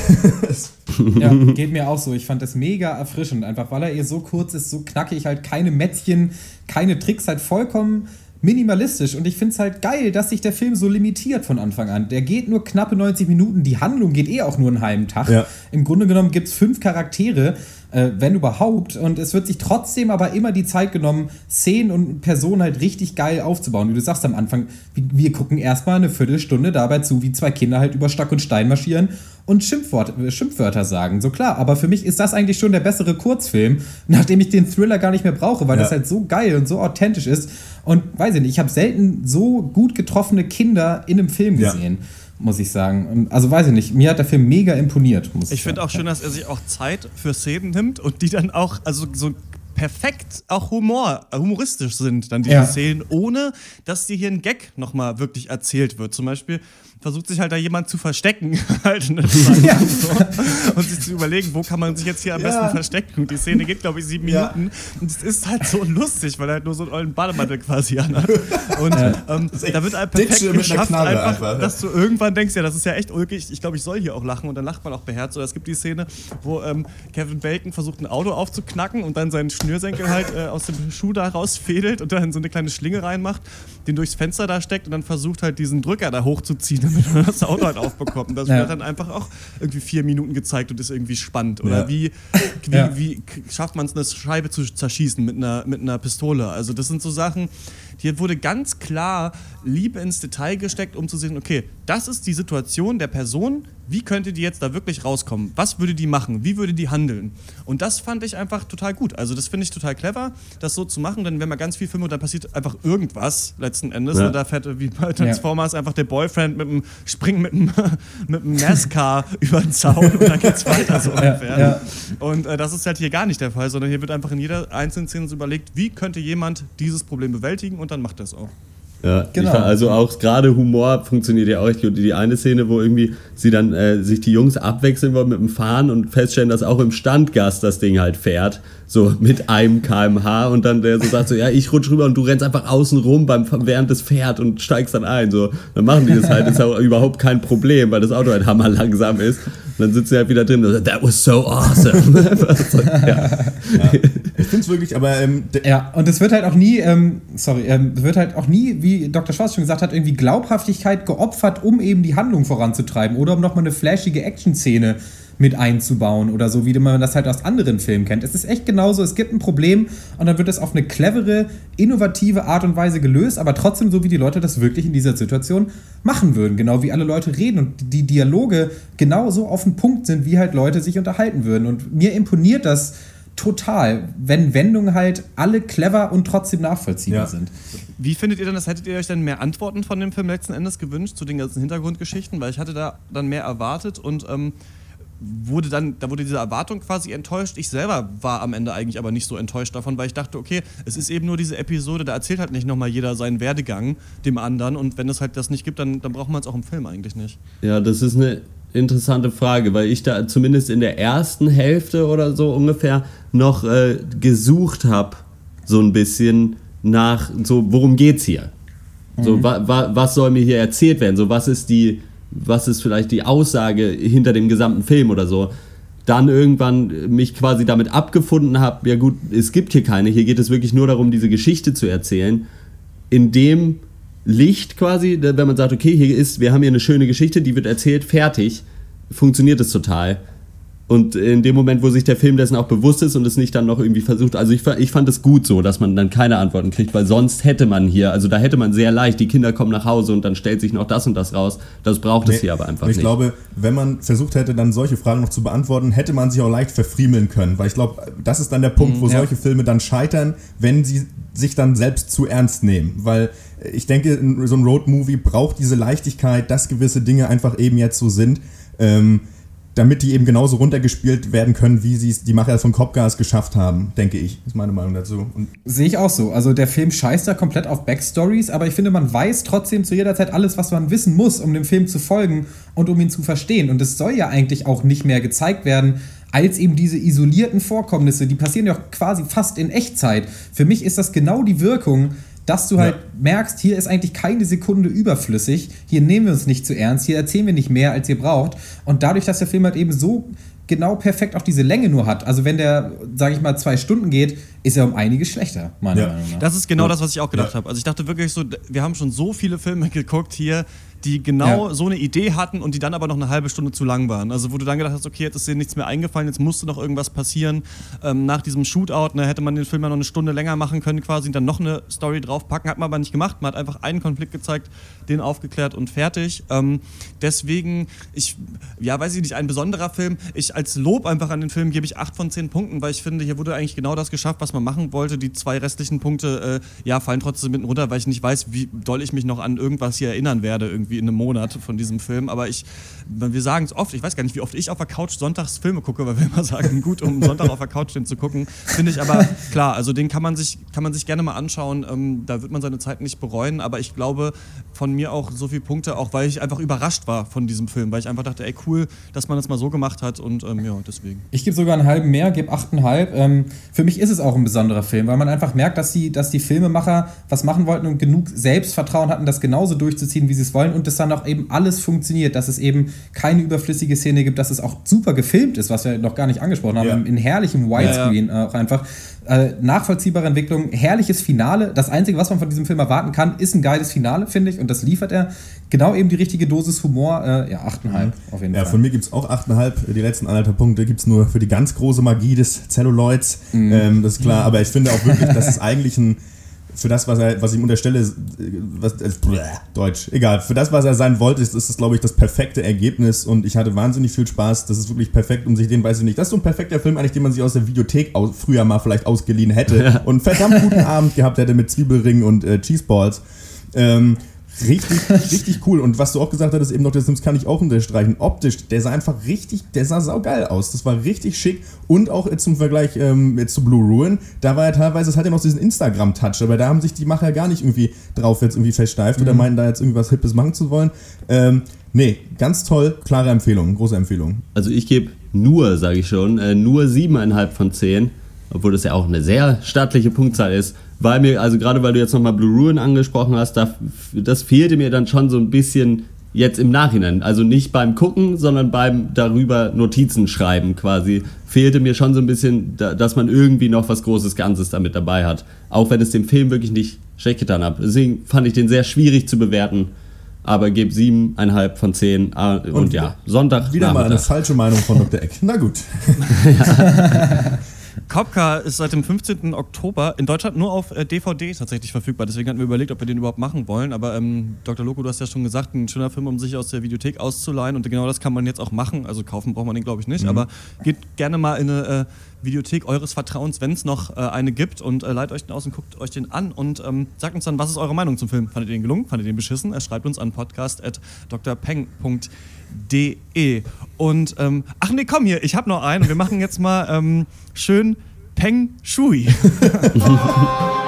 Ja, (laughs) geht mir auch so. Ich fand das mega erfrischend, einfach weil er eh so kurz ist, so knackig, halt keine Mätzchen, keine Tricks, halt vollkommen minimalistisch. Und ich finde es halt geil, dass sich der Film so limitiert von Anfang an. Der geht nur knappe 90 Minuten, die Handlung geht eh auch nur einen halben Tag. Ja. Im Grunde genommen gibt es fünf Charaktere Äh, wenn überhaupt. Und es wird sich trotzdem aber immer die Zeit genommen, Szenen und Personen halt richtig geil aufzubauen. Wie du sagst am Anfang, wir gucken erstmal eine Viertelstunde dabei zu, wie zwei Kinder halt über Stock und Stein marschieren und Schimpfwort, äh, Schimpfwörter sagen. So klar, aber für mich ist das eigentlich schon der bessere Kurzfilm, (laughs) nachdem ich den Thriller gar nicht mehr brauche, weil Ja. das halt so geil und so authentisch ist. Und weiß ich nicht, ich habe selten so gut getroffene Kinder in einem Film Ja. Muss ich sagen. Und Also weiß ich nicht, mir hat der Film mega imponiert, muss ich, Ich finde auch schön, dass er sich auch Zeit für Szenen nimmt und die dann auch, also so perfekt auch Humor, äh, humoristisch sind, dann diese Ja. Szenen, ohne dass dir hier ein Gag nochmal wirklich erzählt wird. Zum Beispiel versucht sich halt da jemand zu verstecken, (laughs) halt Zeit Ja. und, so, und sich zu überlegen, wo kann man sich jetzt hier am besten verstecken. Und die Szene geht, glaube ich, sieben Ja. Minuten. Und es ist halt so lustig, weil er halt nur so einen ollen Bademantel quasi anhat. (laughs) Und ähm, da wird halt perfekt geschafft, einfach, einfach, ne? dass du irgendwann denkst, ja, das ist ja echt ulkig, ich glaube, ich soll hier auch lachen und dann lacht man auch beherzt. Oder es gibt die Szene, wo ähm, Kevin Bacon versucht, ein Auto aufzuknacken und dann seinen Schnürsenkel halt äh, aus dem Schuh da rausfädelt und dann so eine kleine Schlinge reinmacht, den durchs Fenster da steckt und dann versucht halt diesen Drücker da hochzuziehen, damit man das Auto halt aufbekommt. Und das Ja. wird dann einfach auch irgendwie vier Minuten gezeigt und ist irgendwie spannend. Oder Ja. wie, wie, Ja. wie schafft man es, eine Scheibe zu zerschießen mit einer, mit einer Pistole? Also das sind so Sachen, hier wurde ganz klar Liebe ins Detail gesteckt, um zu sehen, okay, das ist die Situation der Person, wie könnte die jetzt da wirklich rauskommen? Was würde die machen? Wie würde die handeln? Und das fand ich einfach total gut. Also das finde ich total clever, das so zu machen, denn wenn man ganz viel Filme und da passiert einfach irgendwas letzten Endes, Ja. ne, da fährt wie bei Transformers einfach der Boyfriend mit dem springt mit dem (laughs) mit dem NASCAR (laughs) über den Zaun und dann geht's weiter so ungefähr. ja. Und äh, das ist halt hier gar nicht der Fall, sondern hier wird einfach in jeder einzelnen Szene so überlegt, wie könnte jemand dieses Problem bewältigen und dann macht er es auch. Ja, Genau. fand, also auch gerade Humor funktioniert ja auch. Die, die eine Szene, wo irgendwie sie dann äh, sich die Jungs abwechseln wollen mit dem Fahren und feststellen, dass auch im Standgas das Ding halt fährt, so mit einem kmh und dann der so sagt so, ja, ich rutsch rüber und du rennst einfach außen rum beim, während es fährt und steigst dann ein. So, dann machen die das halt, ist auch überhaupt kein Problem, weil das Auto halt hammerlangsam ist. Und dann sitzen sie halt wieder drin und so, that was so awesome. so, (laughs) ja. Ich finde es wirklich, aber ähm, Ja, und es wird halt auch nie, ähm, sorry, ähm, es wird halt auch nie, wie Dr. Schwarz schon gesagt hat, irgendwie Glaubhaftigkeit geopfert, um eben die Handlung voranzutreiben oder um nochmal eine flashige Action-Szene mit einzubauen oder so, wie man das halt aus anderen Filmen kennt. Es ist echt genauso, es gibt ein Problem und dann wird es auf eine clevere, innovative Art und Weise gelöst, aber trotzdem so, wie die Leute das wirklich in dieser Situation machen würden. Genau wie alle Leute reden und die Dialoge genau so auf den Punkt sind, wie halt Leute sich unterhalten würden. Und mir imponiert das total, wenn Wendungen halt alle clever und trotzdem nachvollziehbar Ja. sind. Wie findet ihr denn das? Hättet ihr euch denn mehr Antworten von dem Film letzten Endes gewünscht zu den ganzen Hintergrundgeschichten? Weil ich hatte da dann mehr erwartet und ähm, wurde dann, da wurde diese Erwartung quasi enttäuscht. Ich selber war am Ende eigentlich aber nicht so enttäuscht davon, weil ich dachte, okay, es ist eben nur diese Episode, da erzählt halt nicht nochmal jeder seinen Werdegang dem anderen und wenn es halt das nicht gibt, dann, dann braucht man es auch im Film eigentlich nicht. Ja, das ist eine interessante Frage, weil ich da zumindest in der ersten Hälfte oder so ungefähr noch äh, gesucht habe, so ein bisschen nach, so, worum geht's hier? So, wa, wa, was soll mir hier erzählt werden? So, was ist die, was ist vielleicht die Aussage hinter dem gesamten Film oder so? Dann irgendwann mich quasi damit abgefunden habe, ja gut, es gibt hier keine, hier geht es wirklich nur darum, diese Geschichte zu erzählen in dem Licht quasi, wenn man sagt, okay, hier ist, wir haben hier eine schöne Geschichte, die wird erzählt, fertig, funktioniert es total. Und in dem Moment, wo sich der Film dessen auch bewusst ist und es nicht dann noch irgendwie versucht, also ich, ich fand es gut so, dass man dann keine Antworten kriegt, weil sonst hätte man hier, also da hätte man sehr leicht, die Kinder kommen nach Hause und dann stellt sich noch das und das raus. Das braucht es hier aber einfach ich nicht. glaube, wenn man versucht hätte, dann solche Fragen noch zu beantworten, hätte man sich auch leicht verfriemeln können. Weil ich glaube, das ist dann der Punkt, wo ja. solche Filme dann scheitern, wenn sie sich dann selbst zu ernst nehmen. Weil ich denke, so ein Road-Movie braucht diese Leichtigkeit, dass gewisse Dinge einfach eben jetzt so sind. Ähm, damit die eben genauso runtergespielt werden können, wie sie es die Macher von Copgas geschafft haben, denke ich. ist meine Meinung dazu. Sehe ich auch so. Also der Film scheißt da komplett auf Backstories, aber ich finde, man weiß trotzdem zu jeder Zeit alles, was man wissen muss, um dem Film zu folgen und um ihn zu verstehen. Und es soll ja eigentlich auch nicht mehr gezeigt werden, als eben diese isolierten Vorkommnisse, die passieren ja auch quasi fast in Echtzeit. Für mich ist das genau die Wirkung, dass du halt merkst, hier ist eigentlich keine Sekunde überflüssig, hier nehmen wir uns nicht zu ernst, hier erzählen wir nicht mehr, als ihr braucht. Und dadurch, dass der Film halt eben so genau perfekt auch diese Länge nur hat. Also wenn der, sage ich mal, zwei Stunden geht, ist er um einiges schlechter, meiner Ja. Meinung nach. Das ist genau das, was ich auch gedacht Ja. habe. Also ich dachte wirklich so, wir haben schon so viele Filme (laughs) geguckt hier, die genau Ja. so eine Idee hatten und die dann aber noch eine halbe Stunde zu lang waren. Also wo du dann gedacht hast, okay, jetzt ist dir nichts mehr eingefallen, jetzt musste noch irgendwas passieren. Ähm, nach diesem Shootout ne, hätte man den Film ja noch eine Stunde länger machen können quasi und dann noch eine Story draufpacken. Hat man aber nicht gemacht. Man hat einfach einen Konflikt gezeigt, den aufgeklärt und fertig. Ähm, deswegen, ich, ja, weiß ich nicht, ein besonderer Film. Ich als Lob einfach an den Film gebe ich 8 von 10 Punkten, weil ich finde, hier wurde eigentlich genau das geschafft, was man machen wollte. Die zwei restlichen Punkte, äh, ja, fallen trotzdem mitten runter, weil ich nicht weiß, wie doll ich mich noch an irgendwas hier erinnern werde, irgendwie in einem Monat von diesem Film. Aber ich, wir sagen es oft, ich weiß gar nicht, wie oft ich auf der Couch sonntags Filme gucke, weil wir immer sagen, gut, um Sonntag auf der Couch den zu gucken. Finde ich aber klar, also den kann man sich, kann man sich gerne mal anschauen. Ähm, da wird man seine Zeit nicht bereuen, aber ich glaube, von mir auch so viele Punkte, auch weil ich einfach überrascht war von diesem Film, weil ich einfach dachte, ey, cool, dass man das mal so gemacht hat und ähm, ja, deswegen. Ich gebe sogar einen halben mehr, gebe 8,5. Ähm, für mich ist es auch ein besonderer Film, weil man einfach merkt, dass die, dass die Filmemacher was machen wollten und genug Selbstvertrauen hatten, das genauso durchzuziehen, wie sie es wollen und dass dann auch eben alles funktioniert, dass es eben keine überflüssige Szene gibt, dass es auch super gefilmt ist, was wir noch gar nicht angesprochen haben, Ja. in herrlichem Widescreen auch einfach. Äh, nachvollziehbare Entwicklung, herrliches Finale. Das Einzige, was man von diesem Film erwarten kann, ist ein geiles Finale, finde ich, und das liefert er. Genau eben die richtige Dosis Humor. Äh, ja, 8,5 auf jeden Ja, Fall. von mir gibt es auch 8,5. Die letzten anderthalb Punkte gibt es nur für die ganz große Magie des Celluloids. Ähm, das ist klar, aber ich finde auch wirklich, das ist eigentlich ein. Für das, was, er, was ich ihm unterstelle, was, äh, Deutsch, egal. Für das, was er sein wollte, ist, ist das, glaube ich, das perfekte Ergebnis und ich hatte wahnsinnig viel Spaß. Das ist wirklich perfekt, um sich den, weiß ich nicht, das ist so ein perfekter Film eigentlich, den man sich aus der Videothek aus, früher mal vielleicht ausgeliehen hätte (laughs) und einen verdammt guten Abend gehabt hätte mit Zwiebelringen und äh, Cheeseballs. Ähm, Richtig, richtig cool. Und was du auch gesagt hattest, eben noch der Sims kann ich auch unterstreichen. Optisch, der sah einfach richtig, der sah saugeil aus. Das war richtig schick. Und auch zum Vergleich ähm, jetzt zu Blue Ruin, da war ja teilweise, es hat ja noch diesen Instagram-Touch, aber da haben sich die Macher gar nicht irgendwie drauf jetzt irgendwie versteift oder meinten da jetzt irgendwas Hippes machen zu wollen. Ähm, nee, ganz toll, klare Empfehlung, große Empfehlung. Also ich gebe nur, sage ich schon, äh, nur 7,5 von 10, obwohl das ja auch eine sehr stattliche Punktzahl ist. Weil mir, also gerade weil du jetzt nochmal Blue Ruin angesprochen hast, da, das fehlte mir dann schon so ein bisschen jetzt im Nachhinein. Also nicht beim Gucken, sondern beim darüber Notizen schreiben quasi. Fehlte mir schon so ein bisschen, da, dass man irgendwie noch was Großes Ganzes damit dabei hat. Auch wenn es dem Film wirklich nicht schlecht getan hat. Deswegen fand ich den sehr schwierig zu bewerten. Aber gebe 7,5 von 10. Ah, Und, Und ja, Sonntag. Wieder mal eine falsche Meinung von Dr. Eck. Na gut. (laughs) (laughs) Kopka ist seit dem 15. Oktober in Deutschland nur auf äh, DVD tatsächlich verfügbar. Deswegen hatten wir überlegt, ob wir den überhaupt machen wollen. Aber ähm, Dr. Loco, du hast ja schon gesagt, ein schöner Film, um sich aus der Videothek auszuleihen. Und genau das kann man jetzt auch machen. Also kaufen braucht man den, glaube ich, nicht. Aber geht gerne mal in eine äh, Videothek eures Vertrauens, wenn es noch äh, eine gibt. Und äh, leiht euch den aus und guckt euch den an. Und ähm, sagt uns dann, was ist eure Meinung zum Film? Fandet ihr den gelungen? Fandet ihr den beschissen? Er schreibt uns an podcast.drpeng.de. Und, ähm, ach nee, komm hier, ich habe noch einen. Wir machen jetzt mal ähm, schön Peng Shui. (laughs)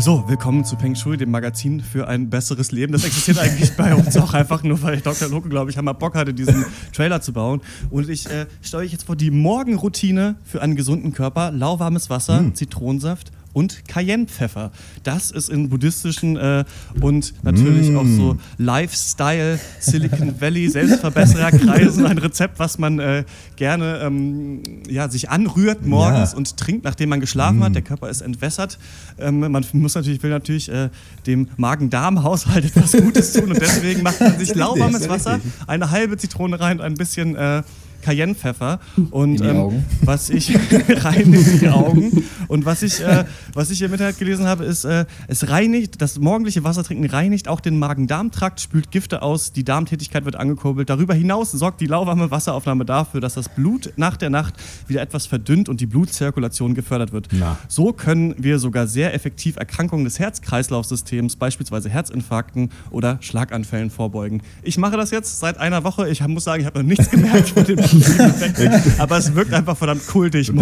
So, willkommen zu Peng Shui, dem Magazin für ein besseres Leben. Das existiert eigentlich bei uns auch einfach nur, weil Dr. Loco, glaube ich, einmal Bock hatte, diesen Trailer zu bauen. Und ich äh, stelle euch jetzt vor die Morgenroutine für einen gesunden Körper. Lauwarmes Wasser, Zitronensaft und Cayennepfeffer. Das ist in buddhistischen äh, und natürlich auch so Lifestyle, Silicon Valley, Selbstverbessererkreisen ein Rezept, was man äh, gerne ähm, ja, sich anrührt morgens Ja. und trinkt, nachdem man geschlafen hat. Der Körper ist entwässert. Ähm, man muss natürlich, will natürlich äh, dem Magen-Darm-Haushalt (laughs) etwas Gutes tun und deswegen macht man sich lauwarmes Wasser, eine halbe Zitrone rein und ein bisschen äh, Cayennepfeffer (laughs) und ähm, Augen. (laughs) was ich (laughs) rein in die Augen. Und was ich äh, was ich im Internet gelesen habe ist äh, es reinigt das morgendliche Wassertrinken reinigt auch den Magen-Darm-Trakt spült Gifte aus die Darmtätigkeit wird angekurbelt. Darüber hinaus sorgt die lauwarme Wasseraufnahme dafür dass das Blut nach der Nacht wieder etwas verdünnt und die Blutzirkulation gefördert wird. Na. so können wir sogar sehr effektiv Erkrankungen des Herz-Kreislauf-Systems beispielsweise Herzinfarkten oder Schlaganfällen vorbeugen. Ich mache das jetzt seit einer Woche. Ich muss sagen ich habe noch nichts gemerkt von dem (laughs) Aber es wirkt einfach verdammt kultig.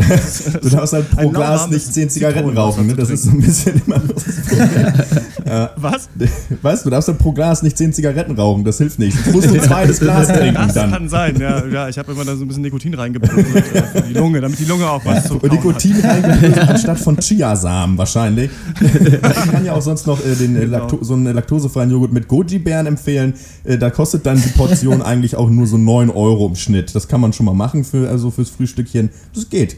Du darfst halt pro Glas nicht 10 Zigaretten rauchen. Ne? zu Das ist so ein bisschen immer das Problem. (laughs) Was? Weißt du, du darfst halt pro Glas nicht 10 Zigaretten rauchen. Das hilft nicht. Du musst ein zweites Glas (laughs) trinken Das dann. kann sein, ja. ja ich habe immer da so ein bisschen Nikotin reingebrüllt äh, die Lunge, damit die Lunge auch was zu Und kauen hat. Nikotin reingefüllt anstatt von Chiasamen wahrscheinlich. Ich kann ja auch sonst noch äh, den, äh. Lakto so einen laktosefreien Joghurt mit Goji-Beeren empfehlen. Äh, da kostet dann die Portion eigentlich auch nur so 9 Euro im Schnitt. Das kann man schon mal machen für, also fürs Frühstückchen. Das geht.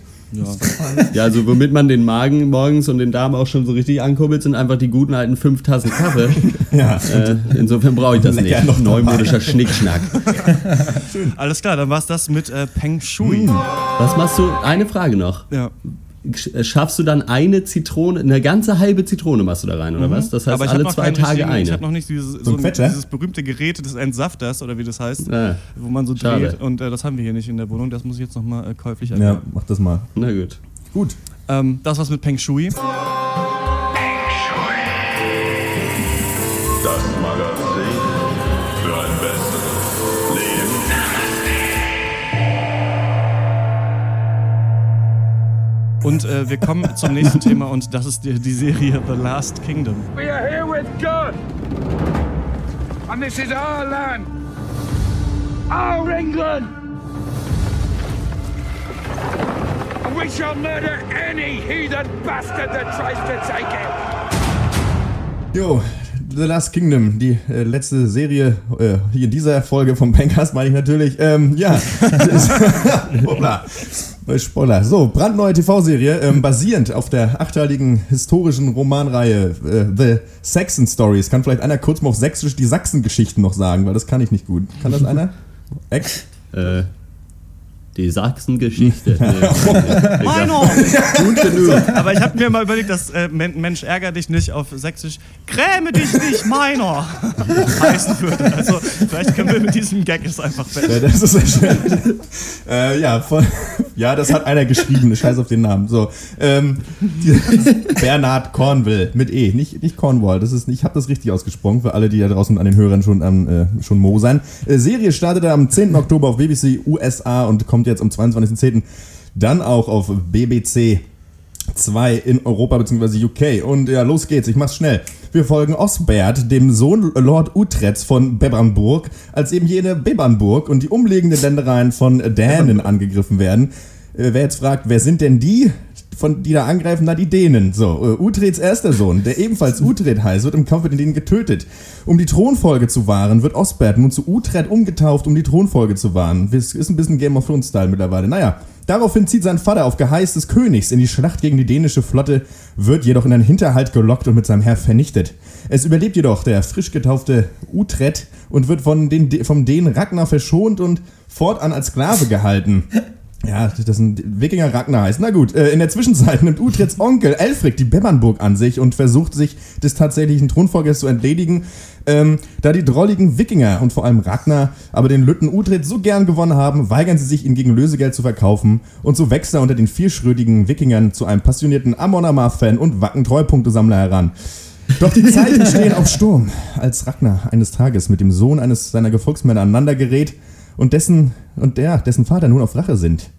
Ja, also womit man den Magen morgens und den Darm auch schon so richtig ankurbelt, sind einfach die guten alten fünf Tassen Kaffee. (laughs) Ja. Äh, insofern brauche ich das Lecker nicht. noch. Neumodischer Schnickschnack. Alles klar, dann war's das mit äh, Peng Shui. Was machst du? Eine Frage noch. Ja. Äh, Schaffst du dann eine Zitrone, eine ganze halbe Zitrone machst du da rein, oder was? Das heißt Mhm. Aber ich hab alle noch zwei Tage richtigen- Ich eine. habe noch nicht dieses, so ein ein, dieses berühmte Gerät des Entsafters oder wie das heißt, Ah, wo man so schade. dreht. Und äh, das haben wir hier nicht in der Wohnung. Das muss ich jetzt nochmal äh, käuflich Ja, erwerben. mach das mal. na gut. Gut. Ähm, das war's mit Peng Shui. Und äh, wir kommen zum nächsten Thema und das ist die, die Serie The Last Kingdom. We are here with God. And this is our land. Our England. And we shall murder any heathen bastard that tries to take it. Jo, The Last Kingdom, die äh, letzte Serie, äh, hier in dieser Folge vom Bankers meine ich natürlich. Ähm, ja. (laughs) Hoppla. Spoiler. So, brandneue TV-Serie, ähm, basierend auf der achteiligen historischen Romanreihe äh, The Saxon Stories. Kann vielleicht einer kurz mal auf Sächsisch die Sachsen-Geschichten noch sagen, weil das kann ich nicht gut. Kann das einer? Ex? Äh, die Sachsen-Geschichte. Meiner! Gut genug. Aber ich habe mir mal überlegt, dass äh, Men Mensch ärger dich nicht auf Sächsisch Gräme dich nicht, meiner (laughs) heißen würde. Also vielleicht können wir mit diesem Gag es einfach Ja, besser. das ist sehr schön. äh, ja, von, ja, das hat einer geschrieben, scheiß auf den Namen. So, ähm, die, Bernhard Cornwall mit E, nicht, nicht Cornwall. Das ist, ich habe das richtig ausgesprochen für alle, die da draußen an den Hörern schon am äh, schon mosern. Äh, Serie startete am 10. Oktober auf BBC USA und kommt jetzt am 22.10. dann auch auf BBC 2 in Europa bzw. UK. Und ja, los geht's, ich mach's schnell. Wir folgen Osbert, dem Sohn Lord Utrechts von Bebernburg, als eben jene Bebernburg und die umliegenden Ländereien von Dänen angegriffen werden. Äh, wer jetzt fragt, wer sind denn die, von, die da angreifen? Na, die Dänen. So, äh, Utreds erster Sohn, der ebenfalls (laughs) Utred heißt, wird im Kampf mit den Dänen getötet. Um die Thronfolge zu wahren, wird Osbert nun zu Utred umgetauft, um die Thronfolge zu wahren. Ist ein bisschen Game of Thrones-Style mittlerweile. Naja, Daraufhin zieht sein Vater auf Geheiß des Königs in die Schlacht gegen die dänische Flotte, wird jedoch in einen Hinterhalt gelockt und mit seinem Herr vernichtet. Es überlebt jedoch der frisch getaufte Utrecht und wird von den, vom Dänen Ragnar verschont und fortan als Sklave gehalten. (laughs) Ja, das sind Wikinger Ragnar heißt. Na gut, äh, in der Zwischenzeit nimmt Utreds Onkel Elfric die Bebernburg an sich und versucht sich des tatsächlichen Thronfolgers zu entledigen, ähm, da die drolligen Wikinger und vor allem Ragnar aber den Lütten Utred so gern gewonnen haben, weigern sie sich, ihn gegen Lösegeld zu verkaufen und so wächst er unter den vierschrötigen Wikingern zu einem passionierten Amon Amarth-Fan und Wacken-Treupunktesammler heran. Doch die Zeiten stehen auf Sturm, als Ragnar eines Tages mit dem Sohn eines seiner Gefolgsmänner aneinander gerät und dessen und der, dessen Vater nun auf Rache sind.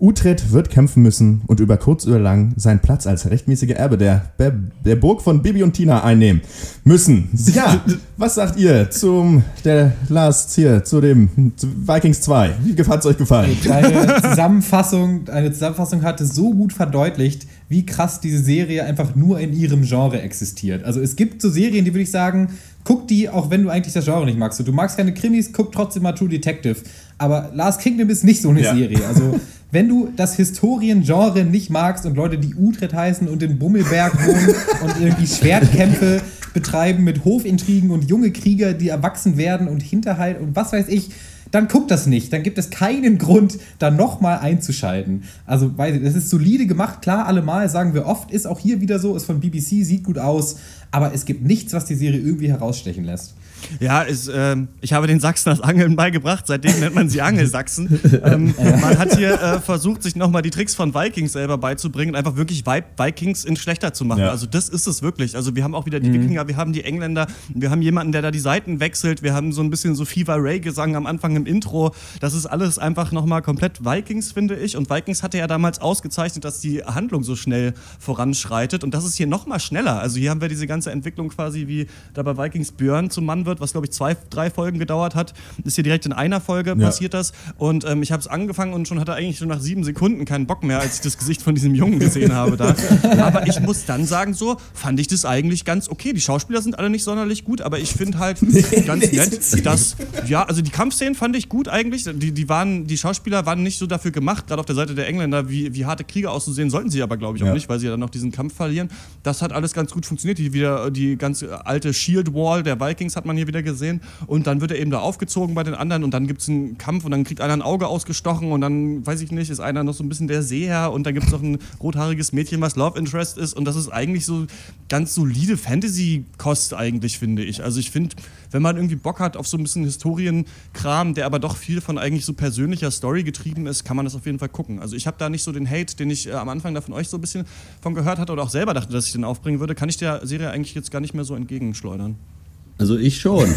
Utrecht wird kämpfen müssen und über kurz oder lang seinen Platz als rechtmäßiger Erbe der, der, der Burg von Bibi und Tina einnehmen müssen. Ja, (laughs) was sagt ihr zum der Last hier zu dem zu Vikings 2? Wie hat es euch gefallen? Deine Zusammenfassung, eine Zusammenfassung hatte so gut verdeutlicht, wie krass diese Serie einfach nur in ihrem Genre existiert. Also es gibt so Serien, die würde ich sagen, guck die, auch wenn du eigentlich das Genre nicht magst. Du magst keine Krimis, guck trotzdem mal True Detective. Aber Last Kingdom ist nicht so eine Ja. Serie. Also (laughs) wenn du das Historiengenre nicht magst und Leute, die Utrecht heißen und in Bummelberg wohnen und irgendwie Schwertkämpfe betreiben mit Hofintrigen und junge Krieger, die erwachsen werden und Hinterhalt und was weiß ich, dann guck das nicht. Dann gibt es keinen Grund, da nochmal einzuschalten. Also, weil das ist solide gemacht, klar, allemal, sagen wir oft, ist auch hier wieder so, ist von BBC, sieht gut aus, aber es gibt nichts, was die Serie irgendwie herausstechen lässt. Ja, ist, ähm, ich habe den Sachsen das Angeln beigebracht, seitdem nennt man sie Angelsachsen. (laughs) ähm, man hat hier äh, versucht, sich nochmal die Tricks von Vikings selber beizubringen und einfach wirklich Vi Vikings in schlechter zu machen. Ja. Also das ist es wirklich. Also wir haben auch wieder die Wikinger, wir haben die Engländer, wir haben jemanden, der da die Seiten wechselt, wir haben so ein bisschen so Fever Ray Gesang am Anfang im Intro. Das ist alles einfach nochmal komplett Vikings, finde ich. Und Vikings hatte ja damals ausgezeichnet, dass die Handlung so schnell voranschreitet. Und das ist hier nochmal schneller. Also hier haben wir diese ganze Entwicklung quasi, wie da bei Vikings Björn zum Mann wird, was glaube ich zwei, drei Folgen gedauert hat. Ist hier direkt in einer Folge Ja. passiert das. Und ähm, ich habe es angefangen und schon hatte eigentlich schon nach sieben Sekunden keinen Bock mehr, als ich das Gesicht von diesem Jungen gesehen habe da. (laughs) Aber ich muss dann sagen, so fand ich das eigentlich ganz okay. Die Schauspieler sind alle nicht sonderlich gut, aber ich finde halt ganz nett, dass, ja, also die Kampfszenen fand ich gut eigentlich. Die, die, waren, die Schauspieler waren nicht so dafür gemacht, gerade auf der Seite der Engländer, wie, wie harte Krieger auszusehen, sollten sie aber, glaube ich, auch Ja. nicht, weil sie ja dann noch diesen Kampf verlieren. Das hat alles ganz gut funktioniert. Die, wieder, die ganz alte Shield Wall der Vikings hat man hier wieder gesehen. Und dann wird er eben da aufgezogen bei den anderen und dann gibt es einen Kampf und dann kriegt einer ein Auge ausgestochen und dann, weiß ich nicht, ist einer noch so ein bisschen der Seher und dann gibt es noch ein rothaariges Mädchen, was Love Interest ist und das ist eigentlich so ganz solide Fantasy-Kost eigentlich, finde ich. Also ich finde, wenn man irgendwie Bock hat auf so ein bisschen Historienkram, der aber doch viel von eigentlich so persönlicher Story getrieben ist, kann man das auf jeden Fall gucken. Also ich habe da nicht so den Hate, den ich äh, am Anfang da von euch so ein bisschen von gehört hatte oder auch selber dachte, dass ich den aufbringen würde, kann ich der Serie eigentlich jetzt gar nicht mehr so entgegenschleudern. Also ich schon.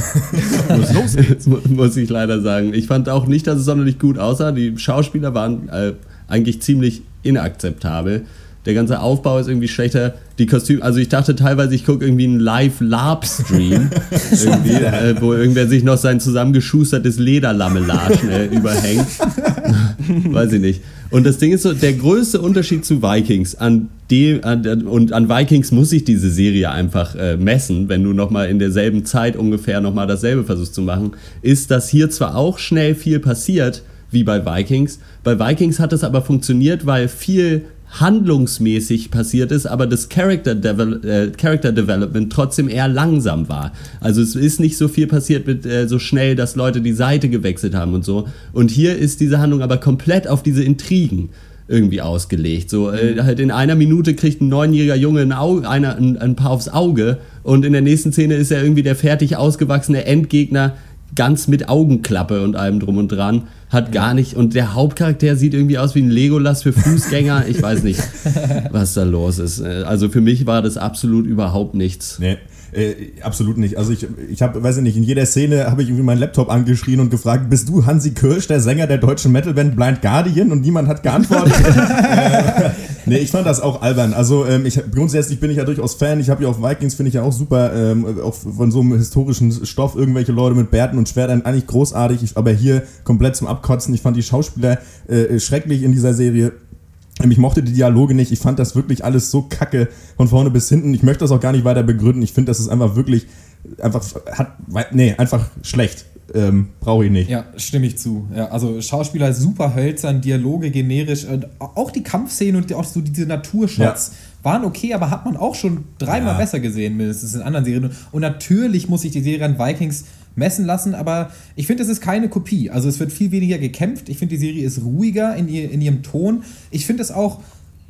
(laughs) muss, muss ich leider sagen. Ich fand auch nicht, dass es sonderlich gut aussah. Die Schauspieler waren äh, eigentlich ziemlich inakzeptabel. Der ganze Aufbau ist irgendwie schlechter. Die Kostüme, also ich dachte teilweise, ich gucke irgendwie einen Live-Lab-Stream, (laughs) irgendwie, äh, wo irgendwer sich noch sein zusammengeschustertes Lederlamellage schnell überhängt. (laughs) Weiß ich nicht. Und das Ding ist so, der größte Unterschied zu Vikings, an dem, an, und an Vikings muss sich diese Serie einfach äh, messen, wenn du nochmal in derselben Zeit ungefähr nochmal dasselbe versuchst zu machen, ist, dass hier zwar auch schnell viel passiert, wie bei Vikings, bei Vikings hat es aber funktioniert, weil viel handlungsmäßig passiert ist, aber das Character, Devel äh, Character Development trotzdem eher langsam war. Also es ist nicht so viel passiert mit äh, so schnell, dass Leute die Seite gewechselt haben und so. Und hier ist diese Handlung aber komplett auf diese Intrigen irgendwie ausgelegt. So äh, halt in einer Minute kriegt ein neunjähriger Junge ein, Auge, einer, ein, ein paar aufs Auge und in der nächsten Szene ist er irgendwie der fertig ausgewachsene Endgegner ganz mit Augenklappe und allem drum und dran. Hat gar nicht. Und der Hauptcharakter sieht irgendwie aus wie ein Legolas für Fußgänger. Ich weiß nicht, (laughs) was da los ist. Äh, Also für mich war das absolut überhaupt nichts. Nee. Äh, absolut nicht. Also ich, ich habe, weiß ich nicht, in jeder Szene habe ich irgendwie meinen Laptop angeschrien und gefragt, bist du Hansi Kirsch, der Sänger der deutschen Metalband Blind Guardian? Und niemand hat geantwortet. (laughs) äh, nee, ich fand das auch albern. Also ähm, ich, grundsätzlich bin ich ja durchaus Fan. Ich habe ja auch Vikings, finde ich ja auch super, ähm, auch von so einem historischen Stoff, irgendwelche Leute mit Bärten und Schwertern, eigentlich großartig. Ich, aber hier komplett zum Abkotzen. Ich fand die Schauspieler äh, schrecklich in dieser Serie. Ähm, Ich mochte die Dialoge nicht. Ich fand das wirklich alles so kacke von vorne bis hinten. Ich möchte das auch gar nicht weiter begründen. Ich finde, das ist einfach wirklich einfach hat nee einfach schlecht. Ähm, Brauche ich nicht. Ja, stimme ich zu. Ja, also Schauspieler super hölzern, Dialoge generisch. Und auch die Kampfszenen und auch so diese Naturshots waren okay, aber hat man auch schon dreimal Ja. besser gesehen, mindestens in anderen Serien. Und natürlich muss ich die Serie an Vikings messen lassen, aber ich finde, es ist keine Kopie. Also es wird viel weniger gekämpft. Ich finde, die Serie ist ruhiger in, ihr, in ihrem Ton. Ich finde es auch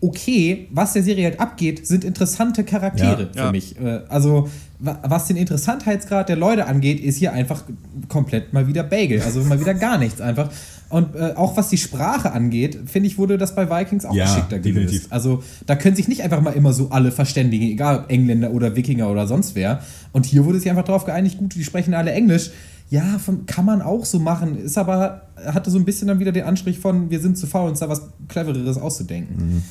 okay, was der Serie halt abgeht, sind interessante Charaktere Ja. für Ja. mich. Äh, Also, wa- was den Interessantheitsgrad der Leute angeht, ist hier einfach komplett mal wieder Bagel. Also mal wieder gar nichts einfach. Und äh, auch was die Sprache angeht, finde ich, wurde das bei Vikings auch Ja, geschickter gelöst. definitiv. Also da können sich nicht einfach mal immer so alle verständigen, egal ob Engländer oder Wikinger oder sonst wer. Und hier wurde sich einfach darauf geeinigt, gut, die sprechen alle Englisch. Ja, von, kann man auch so machen, ist aber, hatte so ein bisschen dann wieder den Anstrich von, wir sind zu faul, uns da was Clevereres auszudenken.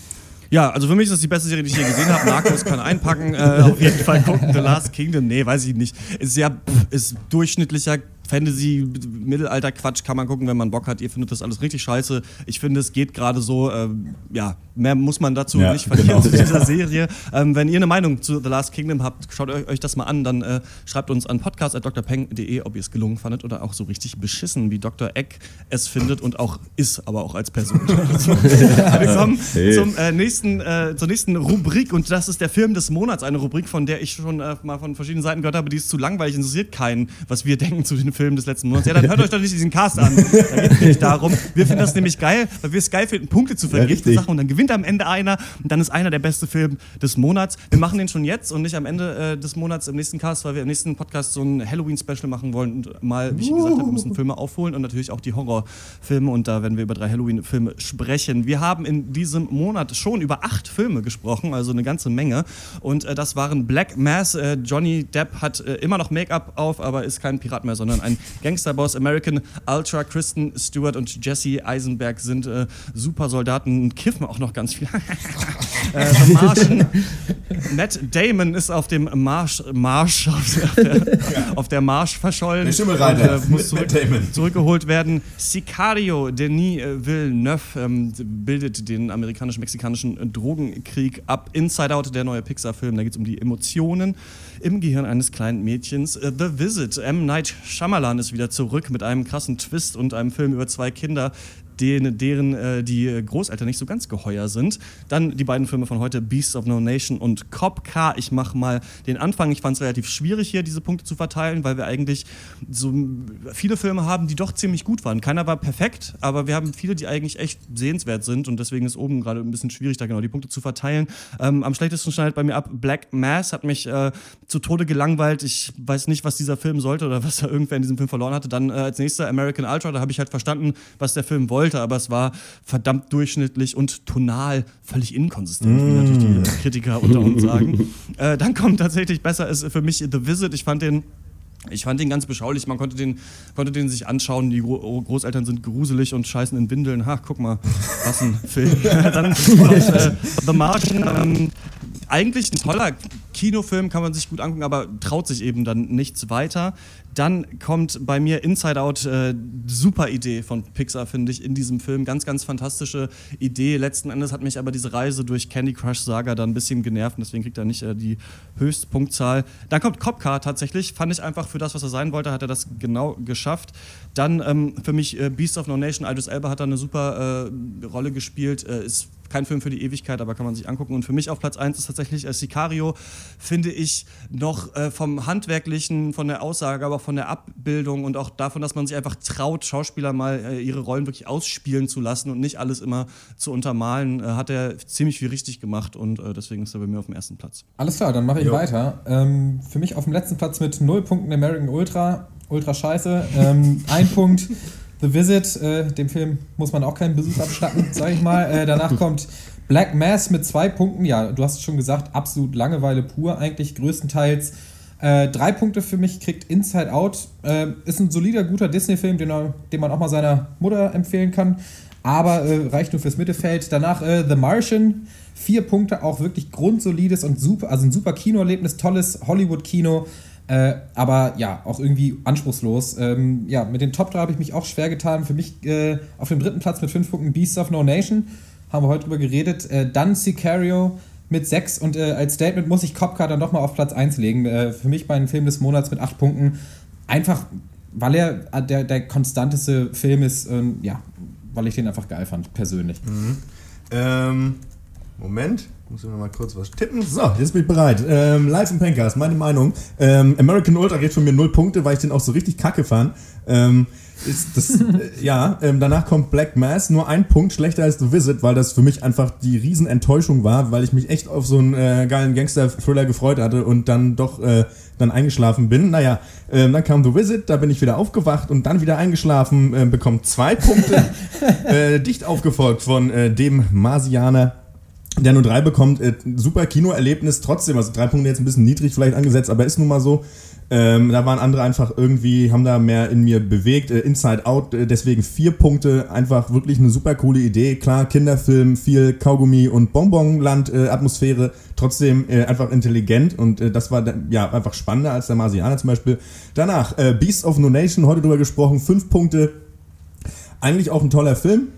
Ja, also für mich ist das die beste Serie, die ich je gesehen habe. Narcos kann einpacken, äh, auf jeden Fall gucken. The Last Kingdom, nee, weiß ich nicht. Ist ja, ist durchschnittlicher Fantasy, Mittelalter-Quatsch, kann man gucken, wenn man Bock hat. Ihr findet das alles richtig scheiße. Ich finde, es geht gerade so, ähm, ja, mehr muss man dazu Ja, nicht verlieren genau. zu dieser Serie. Ähm, wenn ihr eine Meinung zu The Last Kingdom habt, schaut euch, euch das mal an, dann äh, schreibt uns an podcast.drpeng.de, ob ihr es gelungen fandet oder auch so richtig beschissen, wie Dr. Eck es findet und auch ist, aber auch als Person. (laughs) so. Wir kommen zum, äh, nächsten, äh, zur nächsten Rubrik und das ist der Film des Monats. Eine Rubrik, von der ich schon äh, mal von verschiedenen Seiten gehört habe, die ist zu langweilig, interessiert keinen, was wir (laughs) denken zu den Film des letzten Monats. Ja, dann hört euch doch nicht diesen Cast an. Da geht es nicht darum. Wir finden das nämlich geil, weil wir es geil finden, Punkte zu vergeben für. Sachen und dann gewinnt am Ende einer und dann ist einer der beste Film des Monats. Wir machen den schon jetzt und nicht am Ende äh, des Monats im nächsten Cast, weil wir im nächsten Podcast so ein Halloween-Special machen wollen und mal, wie ich gesagt habe, wir müssen Filme aufholen und natürlich auch die Horrorfilme und da werden wir über drei Halloween-Filme sprechen. Wir haben in diesem Monat schon über acht Filme gesprochen, also eine ganze Menge und äh, das waren Black Mass. Äh, Johnny Depp hat äh, immer noch Make-up auf, aber ist kein Pirat mehr, sondern ein Gangsterboss. American Ultra, Kristen Stewart und Jesse Eisenberg sind äh, Supersoldaten und kiffen auch noch ganz viel. (laughs) äh, The Martian. (laughs) Matt Damon ist auf dem Marsch, Marsch auf der, auf der Marsch verschollen. Der Schimmelreiter und, äh, muss zurück, zurückgeholt werden. Sicario Denis äh, Villeneuve ähm, bildet den amerikanisch-mexikanischen Drogenkrieg ab. Inside Out, der neue Pixar-Film, da geht es um die Emotionen im Gehirn eines kleinen Mädchens. Äh, The Visit, M. Night Shyamalan ist wieder zurück mit einem krassen Twist und einem Film über zwei Kinder, denen, deren äh, die Großeltern nicht so ganz geheuer sind. Dann die beiden Filme von heute, Beasts of No Nation und Cop Car. Ich mache mal den Anfang. Ich fand es relativ schwierig hier, diese Punkte zu verteilen, weil wir eigentlich so viele Filme haben, die doch ziemlich gut waren. Keiner war perfekt, aber wir haben viele, die eigentlich echt sehenswert sind und deswegen ist oben gerade ein bisschen schwierig, da genau die Punkte zu verteilen. Ähm, am schlechtesten schneidet bei mir ab Black Mass, hat mich äh, zu Tode gelangweilt. Ich weiß nicht, was dieser Film sollte oder was er irgendwer in diesem Film verloren hatte. Dann äh, als nächster American Ultra, da habe ich halt verstanden, was der Film wollte, aber es war verdammt durchschnittlich und tonal völlig inkonsistent, wie natürlich die äh, Kritiker unter uns sagen. (laughs) Äh, dann kommt tatsächlich besser ist für mich The Visit. Ich fand den ich fand den ganz beschaulich. Man konnte den, konnte den sich anschauen. Die Gro Großeltern sind gruselig und scheißen in Windeln. Ha, guck mal, was ein Film. (laughs) (laughs) Dann kommt äh, The Martian. Ähm, eigentlich ein toller Kinofilm, kann man sich gut angucken, aber traut sich eben dann nichts weiter. Dann kommt bei mir Inside Out, äh, super Idee von Pixar, finde ich, in diesem Film. Ganz, ganz fantastische Idee. Letzten Endes hat mich aber diese Reise durch Candy Crush Saga dann ein bisschen genervt und deswegen kriegt er nicht äh, die Höchstpunktzahl. Dann kommt Cop Car tatsächlich. Fand ich einfach für das, was er sein wollte, hat er das genau geschafft. Dann ähm, für mich äh, Beast of No Nation. Idris Elba hat da eine super äh, Rolle gespielt. Äh, ist kein Film für die Ewigkeit, aber kann man sich angucken. Und für mich auf Platz 1 ist tatsächlich äh, Sicario, finde ich noch äh, vom Handwerklichen, von der Aussage, aber auch von der Abbildung und auch davon, dass man sich einfach traut, Schauspieler mal äh, ihre Rollen wirklich ausspielen zu lassen und nicht alles immer zu untermalen, äh, hat er ziemlich viel richtig gemacht und äh, deswegen ist er bei mir auf dem ersten Platz. Alles klar, dann mache ich weiter. Ähm, für mich auf dem letzten Platz mit 0 Punkten American Ultra. Ultra scheiße. Ähm, ein Punkt The Visit. Äh, dem Film muss man auch keinen Besuch abstatten, (laughs) sag ich mal. Äh, danach kommt Black Mass mit zwei Punkten. Ja, du hast es schon gesagt, absolut Langeweile pur eigentlich größtenteils. Äh, drei Punkte für mich kriegt Inside Out. Äh, ist ein solider, guter Disney-Film, den, den man auch mal seiner Mutter empfehlen kann. Aber äh, reicht nur fürs Mittelfeld. Danach äh, The Martian. Vier Punkte, auch wirklich grundsolides und super, also ein super Kinoerlebnis, tolles Hollywood-Kino. Äh, aber ja, auch irgendwie anspruchslos. Ähm, ja, mit den Top 3 habe ich mich auch schwer getan. Für mich äh, auf dem dritten Platz mit fünf Punkten Beasts of No Nation. Haben wir heute drüber geredet. Äh, dann Sicario mit sechs und äh, als Statement muss ich Copcar dann doch mal auf Platz 1 legen. Äh, für mich mein Film des Monats mit acht Punkten. Einfach, weil er äh, der, der konstanteste Film ist. ja, weil ich den einfach geil fand, persönlich. Ähm, Moment, muss ich noch mal kurz was tippen. So, jetzt bin ich bereit. Ähm, Live im Pankers, meine Meinung. Ähm, American Ultra geht von mir null Punkte, weil ich den auch so richtig kacke fand. Ähm, ist das, (laughs) äh, ja, ähm, danach kommt Black Mass, nur ein Punkt schlechter als The Visit, weil das für mich einfach die Riesenenttäuschung war, weil ich mich echt auf so einen äh, geilen Gangster-Thriller gefreut hatte und dann doch äh, dann eingeschlafen bin. Naja, ähm, dann kam The Visit, da bin ich wieder aufgewacht und dann wieder eingeschlafen, äh, bekommt zwei Punkte, (laughs) äh, dicht aufgefolgt von äh, dem Marsianer der nur drei bekommt, äh, super Kinoerlebnis trotzdem. Also drei Punkte jetzt ein bisschen niedrig vielleicht angesetzt, aber ist nun mal so. Ähm, da waren andere einfach irgendwie, haben da mehr in mir bewegt. Äh, Inside Out, äh, deswegen vier Punkte. Einfach wirklich eine super coole Idee. Klar, Kinderfilm, viel Kaugummi und Bonbonland-Atmosphäre. trotzdem äh, einfach intelligent und äh, das war ja einfach spannender als der Marsianer zum Beispiel. Danach, äh, Beast of No Nation, heute drüber gesprochen, fünf Punkte. Eigentlich auch ein toller Film.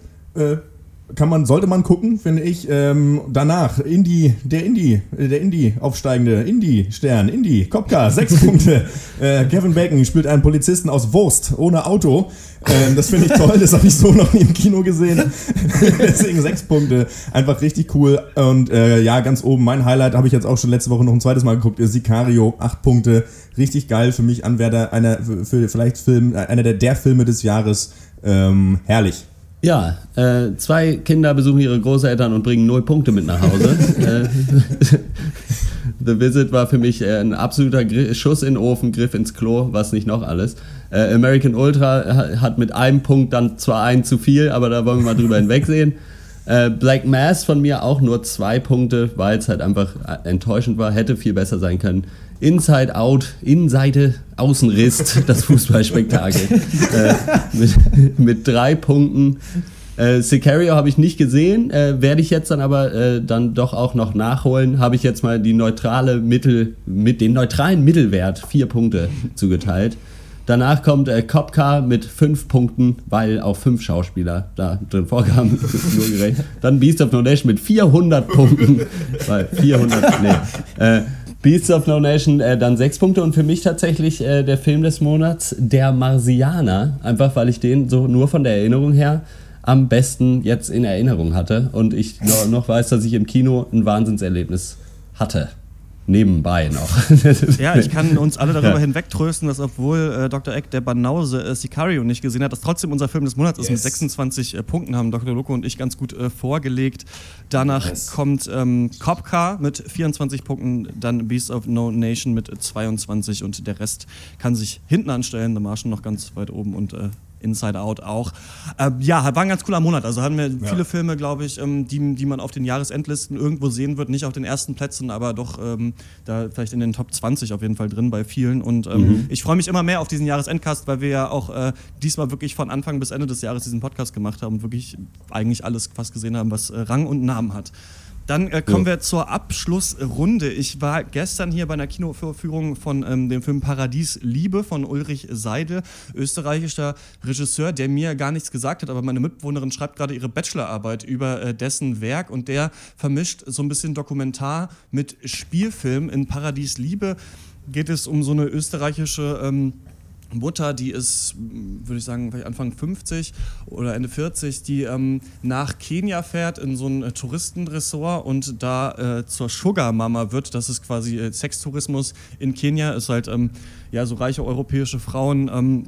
Kann man, sollte man gucken, finde ich. Ähm, danach Indie, der Indie, äh, der Indie aufsteigende Indie-Stern, Indie, Kopka, (laughs) sechs Punkte. Äh, Kevin Bacon spielt einen Polizisten aus Wurst ohne Auto. Ähm, das finde ich toll, das habe ich so noch nie im Kino gesehen. (laughs) Deswegen sechs Punkte, einfach richtig cool. Und äh, ja, ganz oben mein Highlight habe ich jetzt auch schon letzte Woche noch ein zweites Mal geguckt. Ist Sicario, acht Punkte, richtig geil für mich Anwärter einer für vielleicht Film, äh, einer der der Filme des Jahres. Ähm, herrlich. Ja, äh, zwei Kinder besuchen ihre Großeltern und bringen null Punkte mit nach Hause. (laughs) Äh, (laughs) The Visit war für mich äh, ein absoluter Gri Schuss in den Ofen, Griff ins Klo, was nicht noch alles. Äh, American Ultra ha- hat mit einem Punkt dann zwar einen zu viel, aber da wollen wir mal drüber (laughs) hinwegsehen. Äh, Black Mass von mir auch nur zwei Punkte, weil es halt einfach äh, enttäuschend war, hätte viel besser sein können. Inside Out, Innenseite, Außenriss, (laughs) das Fußballspektakel. äh, mit, mit drei Punkten. Äh, Sicario habe ich nicht gesehen, äh, werde ich jetzt dann aber äh, dann doch auch noch nachholen. Habe ich jetzt mal die neutrale Mittel, mit den neutralen Mittelwert vier Punkte zugeteilt. Danach kommt äh, Cop Car mit fünf Punkten, weil auch fünf Schauspieler da drin vorkamen. (laughs) Nur gerecht. Dann Beast of No Nation mit 400 Punkten, weil 400, nee. Beasts of No Nation äh, dann sechs Punkte und für mich tatsächlich äh, der Film des Monats, Der Marsianer. Einfach weil ich den so nur von der Erinnerung her am besten jetzt in Erinnerung hatte und ich noch, noch weiß, dass ich im Kino ein Wahnsinnserlebnis hatte. Nebenbei noch. Ja, ich kann uns alle darüber Ja. hinwegtrösten, dass obwohl äh, Dr. Eck der Banause äh, Sicario nicht gesehen hat, dass trotzdem unser Film des Monats ist mit Yes. 26 äh, Punkten, haben Dr. Loco und ich ganz gut äh, vorgelegt. Danach Yes. kommt ähm, Cop Car mit 24 Punkten, dann Beast of No Nation mit 22 und der Rest kann sich hinten anstellen. The Martian noch ganz weit oben und äh, Inside Out auch. Ähm, ja, war ein ganz cooler Monat. Also hatten wir viele Filme, glaube ich, ähm, die, die man auf den Jahresendlisten irgendwo sehen wird. Nicht auf den ersten Plätzen, aber doch ähm, da vielleicht in den Top 20 auf jeden Fall drin bei vielen. Und ähm, ich freue mich immer mehr auf diesen Jahresendcast, weil wir ja auch äh, diesmal wirklich von Anfang bis Ende des Jahres diesen Podcast gemacht haben und wirklich eigentlich alles fast gesehen haben, was äh, Rang und Namen hat. Dann äh, kommen wir zur Abschlussrunde. Ich war gestern hier bei einer Kinovorführung von ähm, dem Film Paradies Liebe von Ulrich Seidel, österreichischer Regisseur, der mir gar nichts gesagt hat, aber meine Mitbewohnerin schreibt gerade ihre Bachelorarbeit über äh, dessen Werk und der vermischt so ein bisschen Dokumentar mit Spielfilm. In Paradies Liebe geht es um so eine österreichische ähm, Mutter, die ist, mh, würde ich sagen, vielleicht Anfang 50 oder Ende 40, die ähm, nach Kenia fährt in so ein äh, Touristenressort und da äh, zur Sugar Mama wird. Das ist quasi äh, Sextourismus in Kenia. Ist halt ähm, ja so reiche europäische Frauen. Ähm,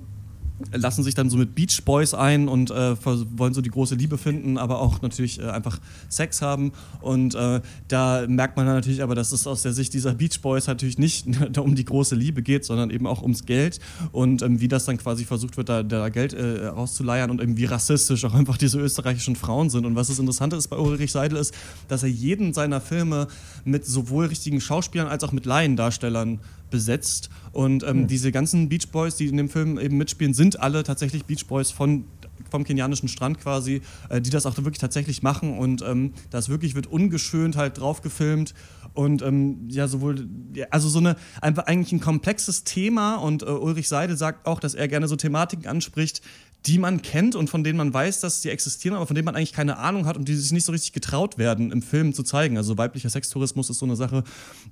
lassen sich dann so mit Beach Boys ein und äh, wollen so die große Liebe finden, aber auch natürlich äh, einfach Sex haben. Und äh, da merkt man natürlich aber, dass es aus der Sicht dieser Beach Boys natürlich nicht (laughs) um die große Liebe geht, sondern eben auch ums Geld und ähm, wie das dann quasi versucht wird, da, da Geld äh, rauszuleiern und eben wie rassistisch auch einfach diese österreichischen Frauen sind. Und was das Interessante ist bei Ulrich Seidel ist, dass er jeden seiner Filme mit sowohl richtigen Schauspielern als auch mit Laiendarstellern besetzt. Und ähm, diese ganzen Beach Boys, die in dem Film eben mitspielen, sind alle tatsächlich Beach Boys von, vom kenianischen Strand quasi, äh, die das auch wirklich tatsächlich machen. Und ähm, das wirklich wird ungeschönt halt drauf gefilmt. Und ähm, ja, sowohl, also so eine, einfach eigentlich ein komplexes Thema. Und äh, Ulrich Seidel sagt auch, dass er gerne so Thematiken anspricht, die man kennt und von denen man weiß, dass sie existieren, aber von denen man eigentlich keine Ahnung hat und die sich nicht so richtig getraut werden, im Film zu zeigen. Also weiblicher Sextourismus ist so eine Sache,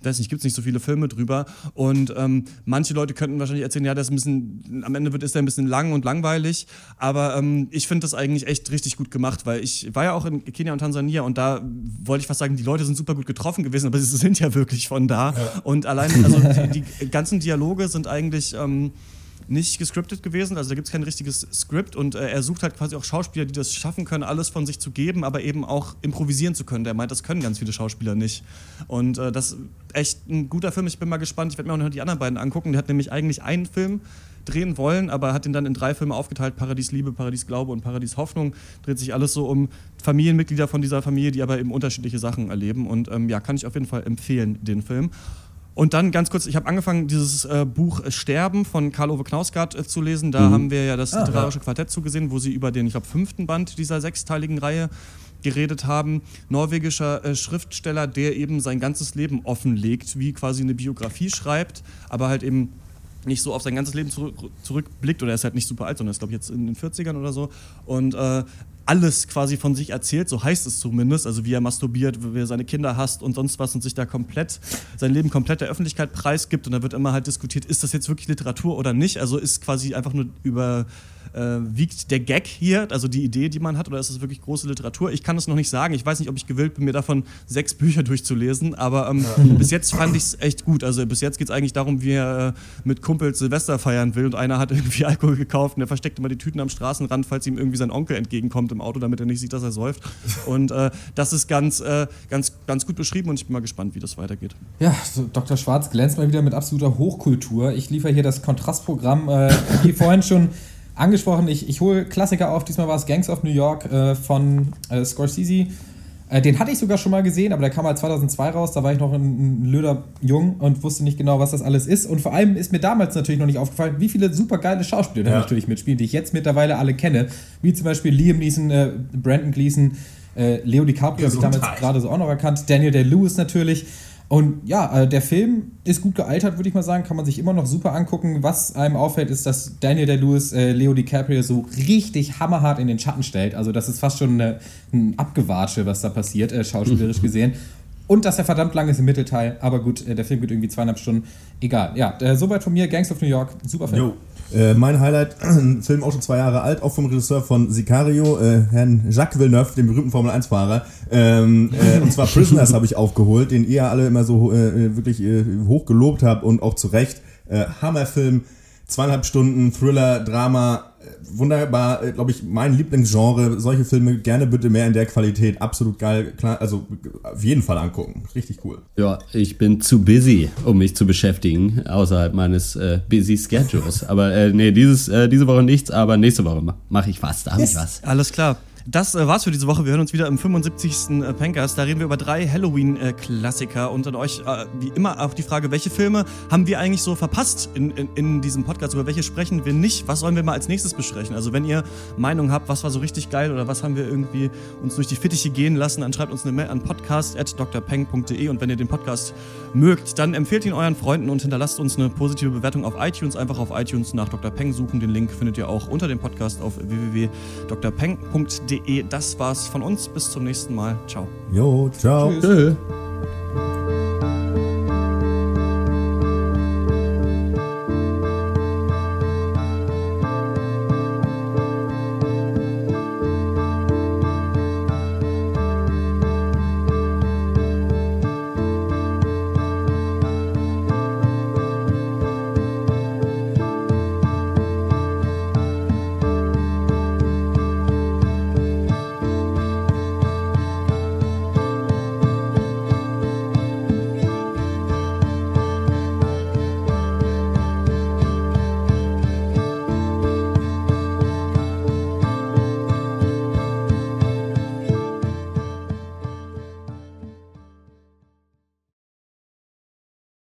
weiß nicht, gibt es nicht so viele Filme drüber. Und ähm, manche Leute könnten wahrscheinlich erzählen, ja, das ist ein bisschen, am Ende wird ist der ein bisschen lang und langweilig. Aber ähm, ich finde das eigentlich echt richtig gut gemacht, weil ich war ja auch in Kenia und Tansania und da wollte ich fast sagen, die Leute sind super gut getroffen gewesen, aber sie (laughs) sind ja wirklich von da. Und allein, also die, die ganzen Dialoge sind eigentlich. Ähm, nicht gescriptet gewesen, also da gibt es kein richtiges Skript und äh, er sucht halt quasi auch Schauspieler, die das schaffen können, alles von sich zu geben, aber eben auch improvisieren zu können. Der meint, das können ganz viele Schauspieler nicht. Und äh, das ist echt ein guter Film. Ich bin mal gespannt. Ich werde mir auch noch die anderen beiden angucken. Der hat nämlich eigentlich einen Film drehen wollen, aber hat ihn dann in drei Filme aufgeteilt: Paradies Liebe, Paradies Glaube und Paradies Hoffnung. Dreht sich alles so um Familienmitglieder von dieser Familie, die aber eben unterschiedliche Sachen erleben. Und ähm, ja, kann ich auf jeden Fall empfehlen, den Film. Und dann ganz kurz, ich habe angefangen, dieses äh, Buch Sterben von Karl-Ove Knausgard äh, zu lesen. Da haben wir ja das literarische Quartett zugesehen, wo sie über den, ich glaube, fünften Band dieser sechsteiligen Reihe geredet haben. Norwegischer äh, Schriftsteller, der eben sein ganzes Leben offenlegt, wie quasi eine Biografie schreibt, aber halt eben nicht so auf sein ganzes Leben zurück, zurückblickt, oder er ist halt nicht super alt, sondern ist, glaube ich, jetzt in den 40ern oder so. Und äh, alles quasi von sich erzählt, so heißt es zumindest, also wie er masturbiert, wie er seine Kinder hasst und sonst was und sich da komplett, sein Leben komplett der Öffentlichkeit preisgibt und da wird immer halt diskutiert, ist das jetzt wirklich Literatur oder nicht, also ist quasi einfach nur über äh, wiegt der Gag hier, also die Idee, die man hat, oder ist es wirklich große Literatur? Ich kann es noch nicht sagen. Ich weiß nicht, ob ich gewillt bin, mir davon sechs Bücher durchzulesen, aber ähm, ja. bis jetzt fand ich es echt gut. Also bis jetzt geht es eigentlich darum, wie er äh, mit Kumpels Silvester feiern will und einer hat irgendwie (laughs) Alkohol gekauft und er versteckt immer die Tüten am Straßenrand, falls ihm irgendwie sein Onkel entgegenkommt im Auto, damit er nicht sieht, dass er säuft. Und äh, das ist ganz, äh, ganz, ganz gut beschrieben und ich bin mal gespannt, wie das weitergeht. Ja, Dr. Schwarz glänzt mal wieder mit absoluter Hochkultur. Ich liefere hier das Kontrastprogramm, äh, wie vorhin schon angesprochen, ich, ich hole Klassiker auf. Diesmal war es Gangs of New York äh, von äh, Scorsese. Äh, den hatte ich sogar schon mal gesehen, aber der kam halt 2002 raus. Da war ich noch ein, ein löder Jung und wusste nicht genau, was das alles ist. Und vor allem ist mir damals natürlich noch nicht aufgefallen, wie viele super geile Schauspieler ja. da natürlich mitspielen, die ich jetzt mittlerweile alle kenne. Wie zum Beispiel Liam Neeson, äh, Brandon Gleason, äh, Leo DiCaprio, habe ich damals gerade so auch noch erkannt. Daniel Day-Lewis natürlich. Und ja, äh, der Film ist gut gealtert, würde ich mal sagen. Kann man sich immer noch super angucken. Was einem auffällt, ist, dass Daniel Day-Lewis äh, Leo DiCaprio so richtig hammerhart in den Schatten stellt. Also, das ist fast schon eine, ein Abgewatsche, was da passiert, äh, schauspielerisch gesehen. Und dass er verdammt lang ist im Mittelteil. Aber gut, äh, der Film geht irgendwie zweieinhalb Stunden. Egal. Ja, äh, soweit von mir. Gangs of New York. Super Film. Jo. Äh, mein Highlight, (clears throat) ein Film auch schon zwei Jahre alt, auch vom Regisseur von Sicario, äh, Herrn Jacques Villeneuve, dem berühmten Formel-1-Fahrer. Ähm, äh, und zwar (laughs) Prisoners habe ich aufgeholt, den ihr alle immer so äh, wirklich hoch gelobt habt und auch zu Recht. Hammerfilm, zweieinhalb Stunden, Thriller, Drama, wunderbar, äh, glaube ich, mein Lieblingsgenre. Solche Filme gerne bitte mehr in der Qualität. Absolut geil. Klar, also auf jeden Fall angucken. Richtig cool. Ja, ich bin zu busy, um mich zu beschäftigen, außerhalb meines äh, busy Schedules. aber äh, nee, dieses, äh, diese Woche nichts, aber nächste Woche mache ich was. Da habe yes. ich was. Alles klar. Das äh, war's für diese Woche. Wir hören uns wieder im 75. Äh, Pankers. Da reden wir über drei Halloween-Klassiker und an euch äh, wie immer auf die Frage, welche Filme haben wir eigentlich so verpasst in, in, in, diesem Podcast? Über welche sprechen wir nicht? Was sollen wir mal als nächstes besprechen? Also wenn ihr Meinung habt, was war so richtig geil oder was haben wir irgendwie uns durch die Fittiche gehen lassen, dann schreibt uns eine Mail an podcast.drpeng.de und wenn ihr den Podcast mögt, dann empfehlt ihn euren Freunden und hinterlasst uns eine positive Bewertung auf iTunes. Einfach auf iTunes nach Dr. Peng suchen. Den Link findet ihr auch unter dem Podcast auf www.drpeng.de www.ftf.de. Das war's von uns. Bis zum nächsten Mal. Ciao. Jo, ciao. Tschüss. Tschö.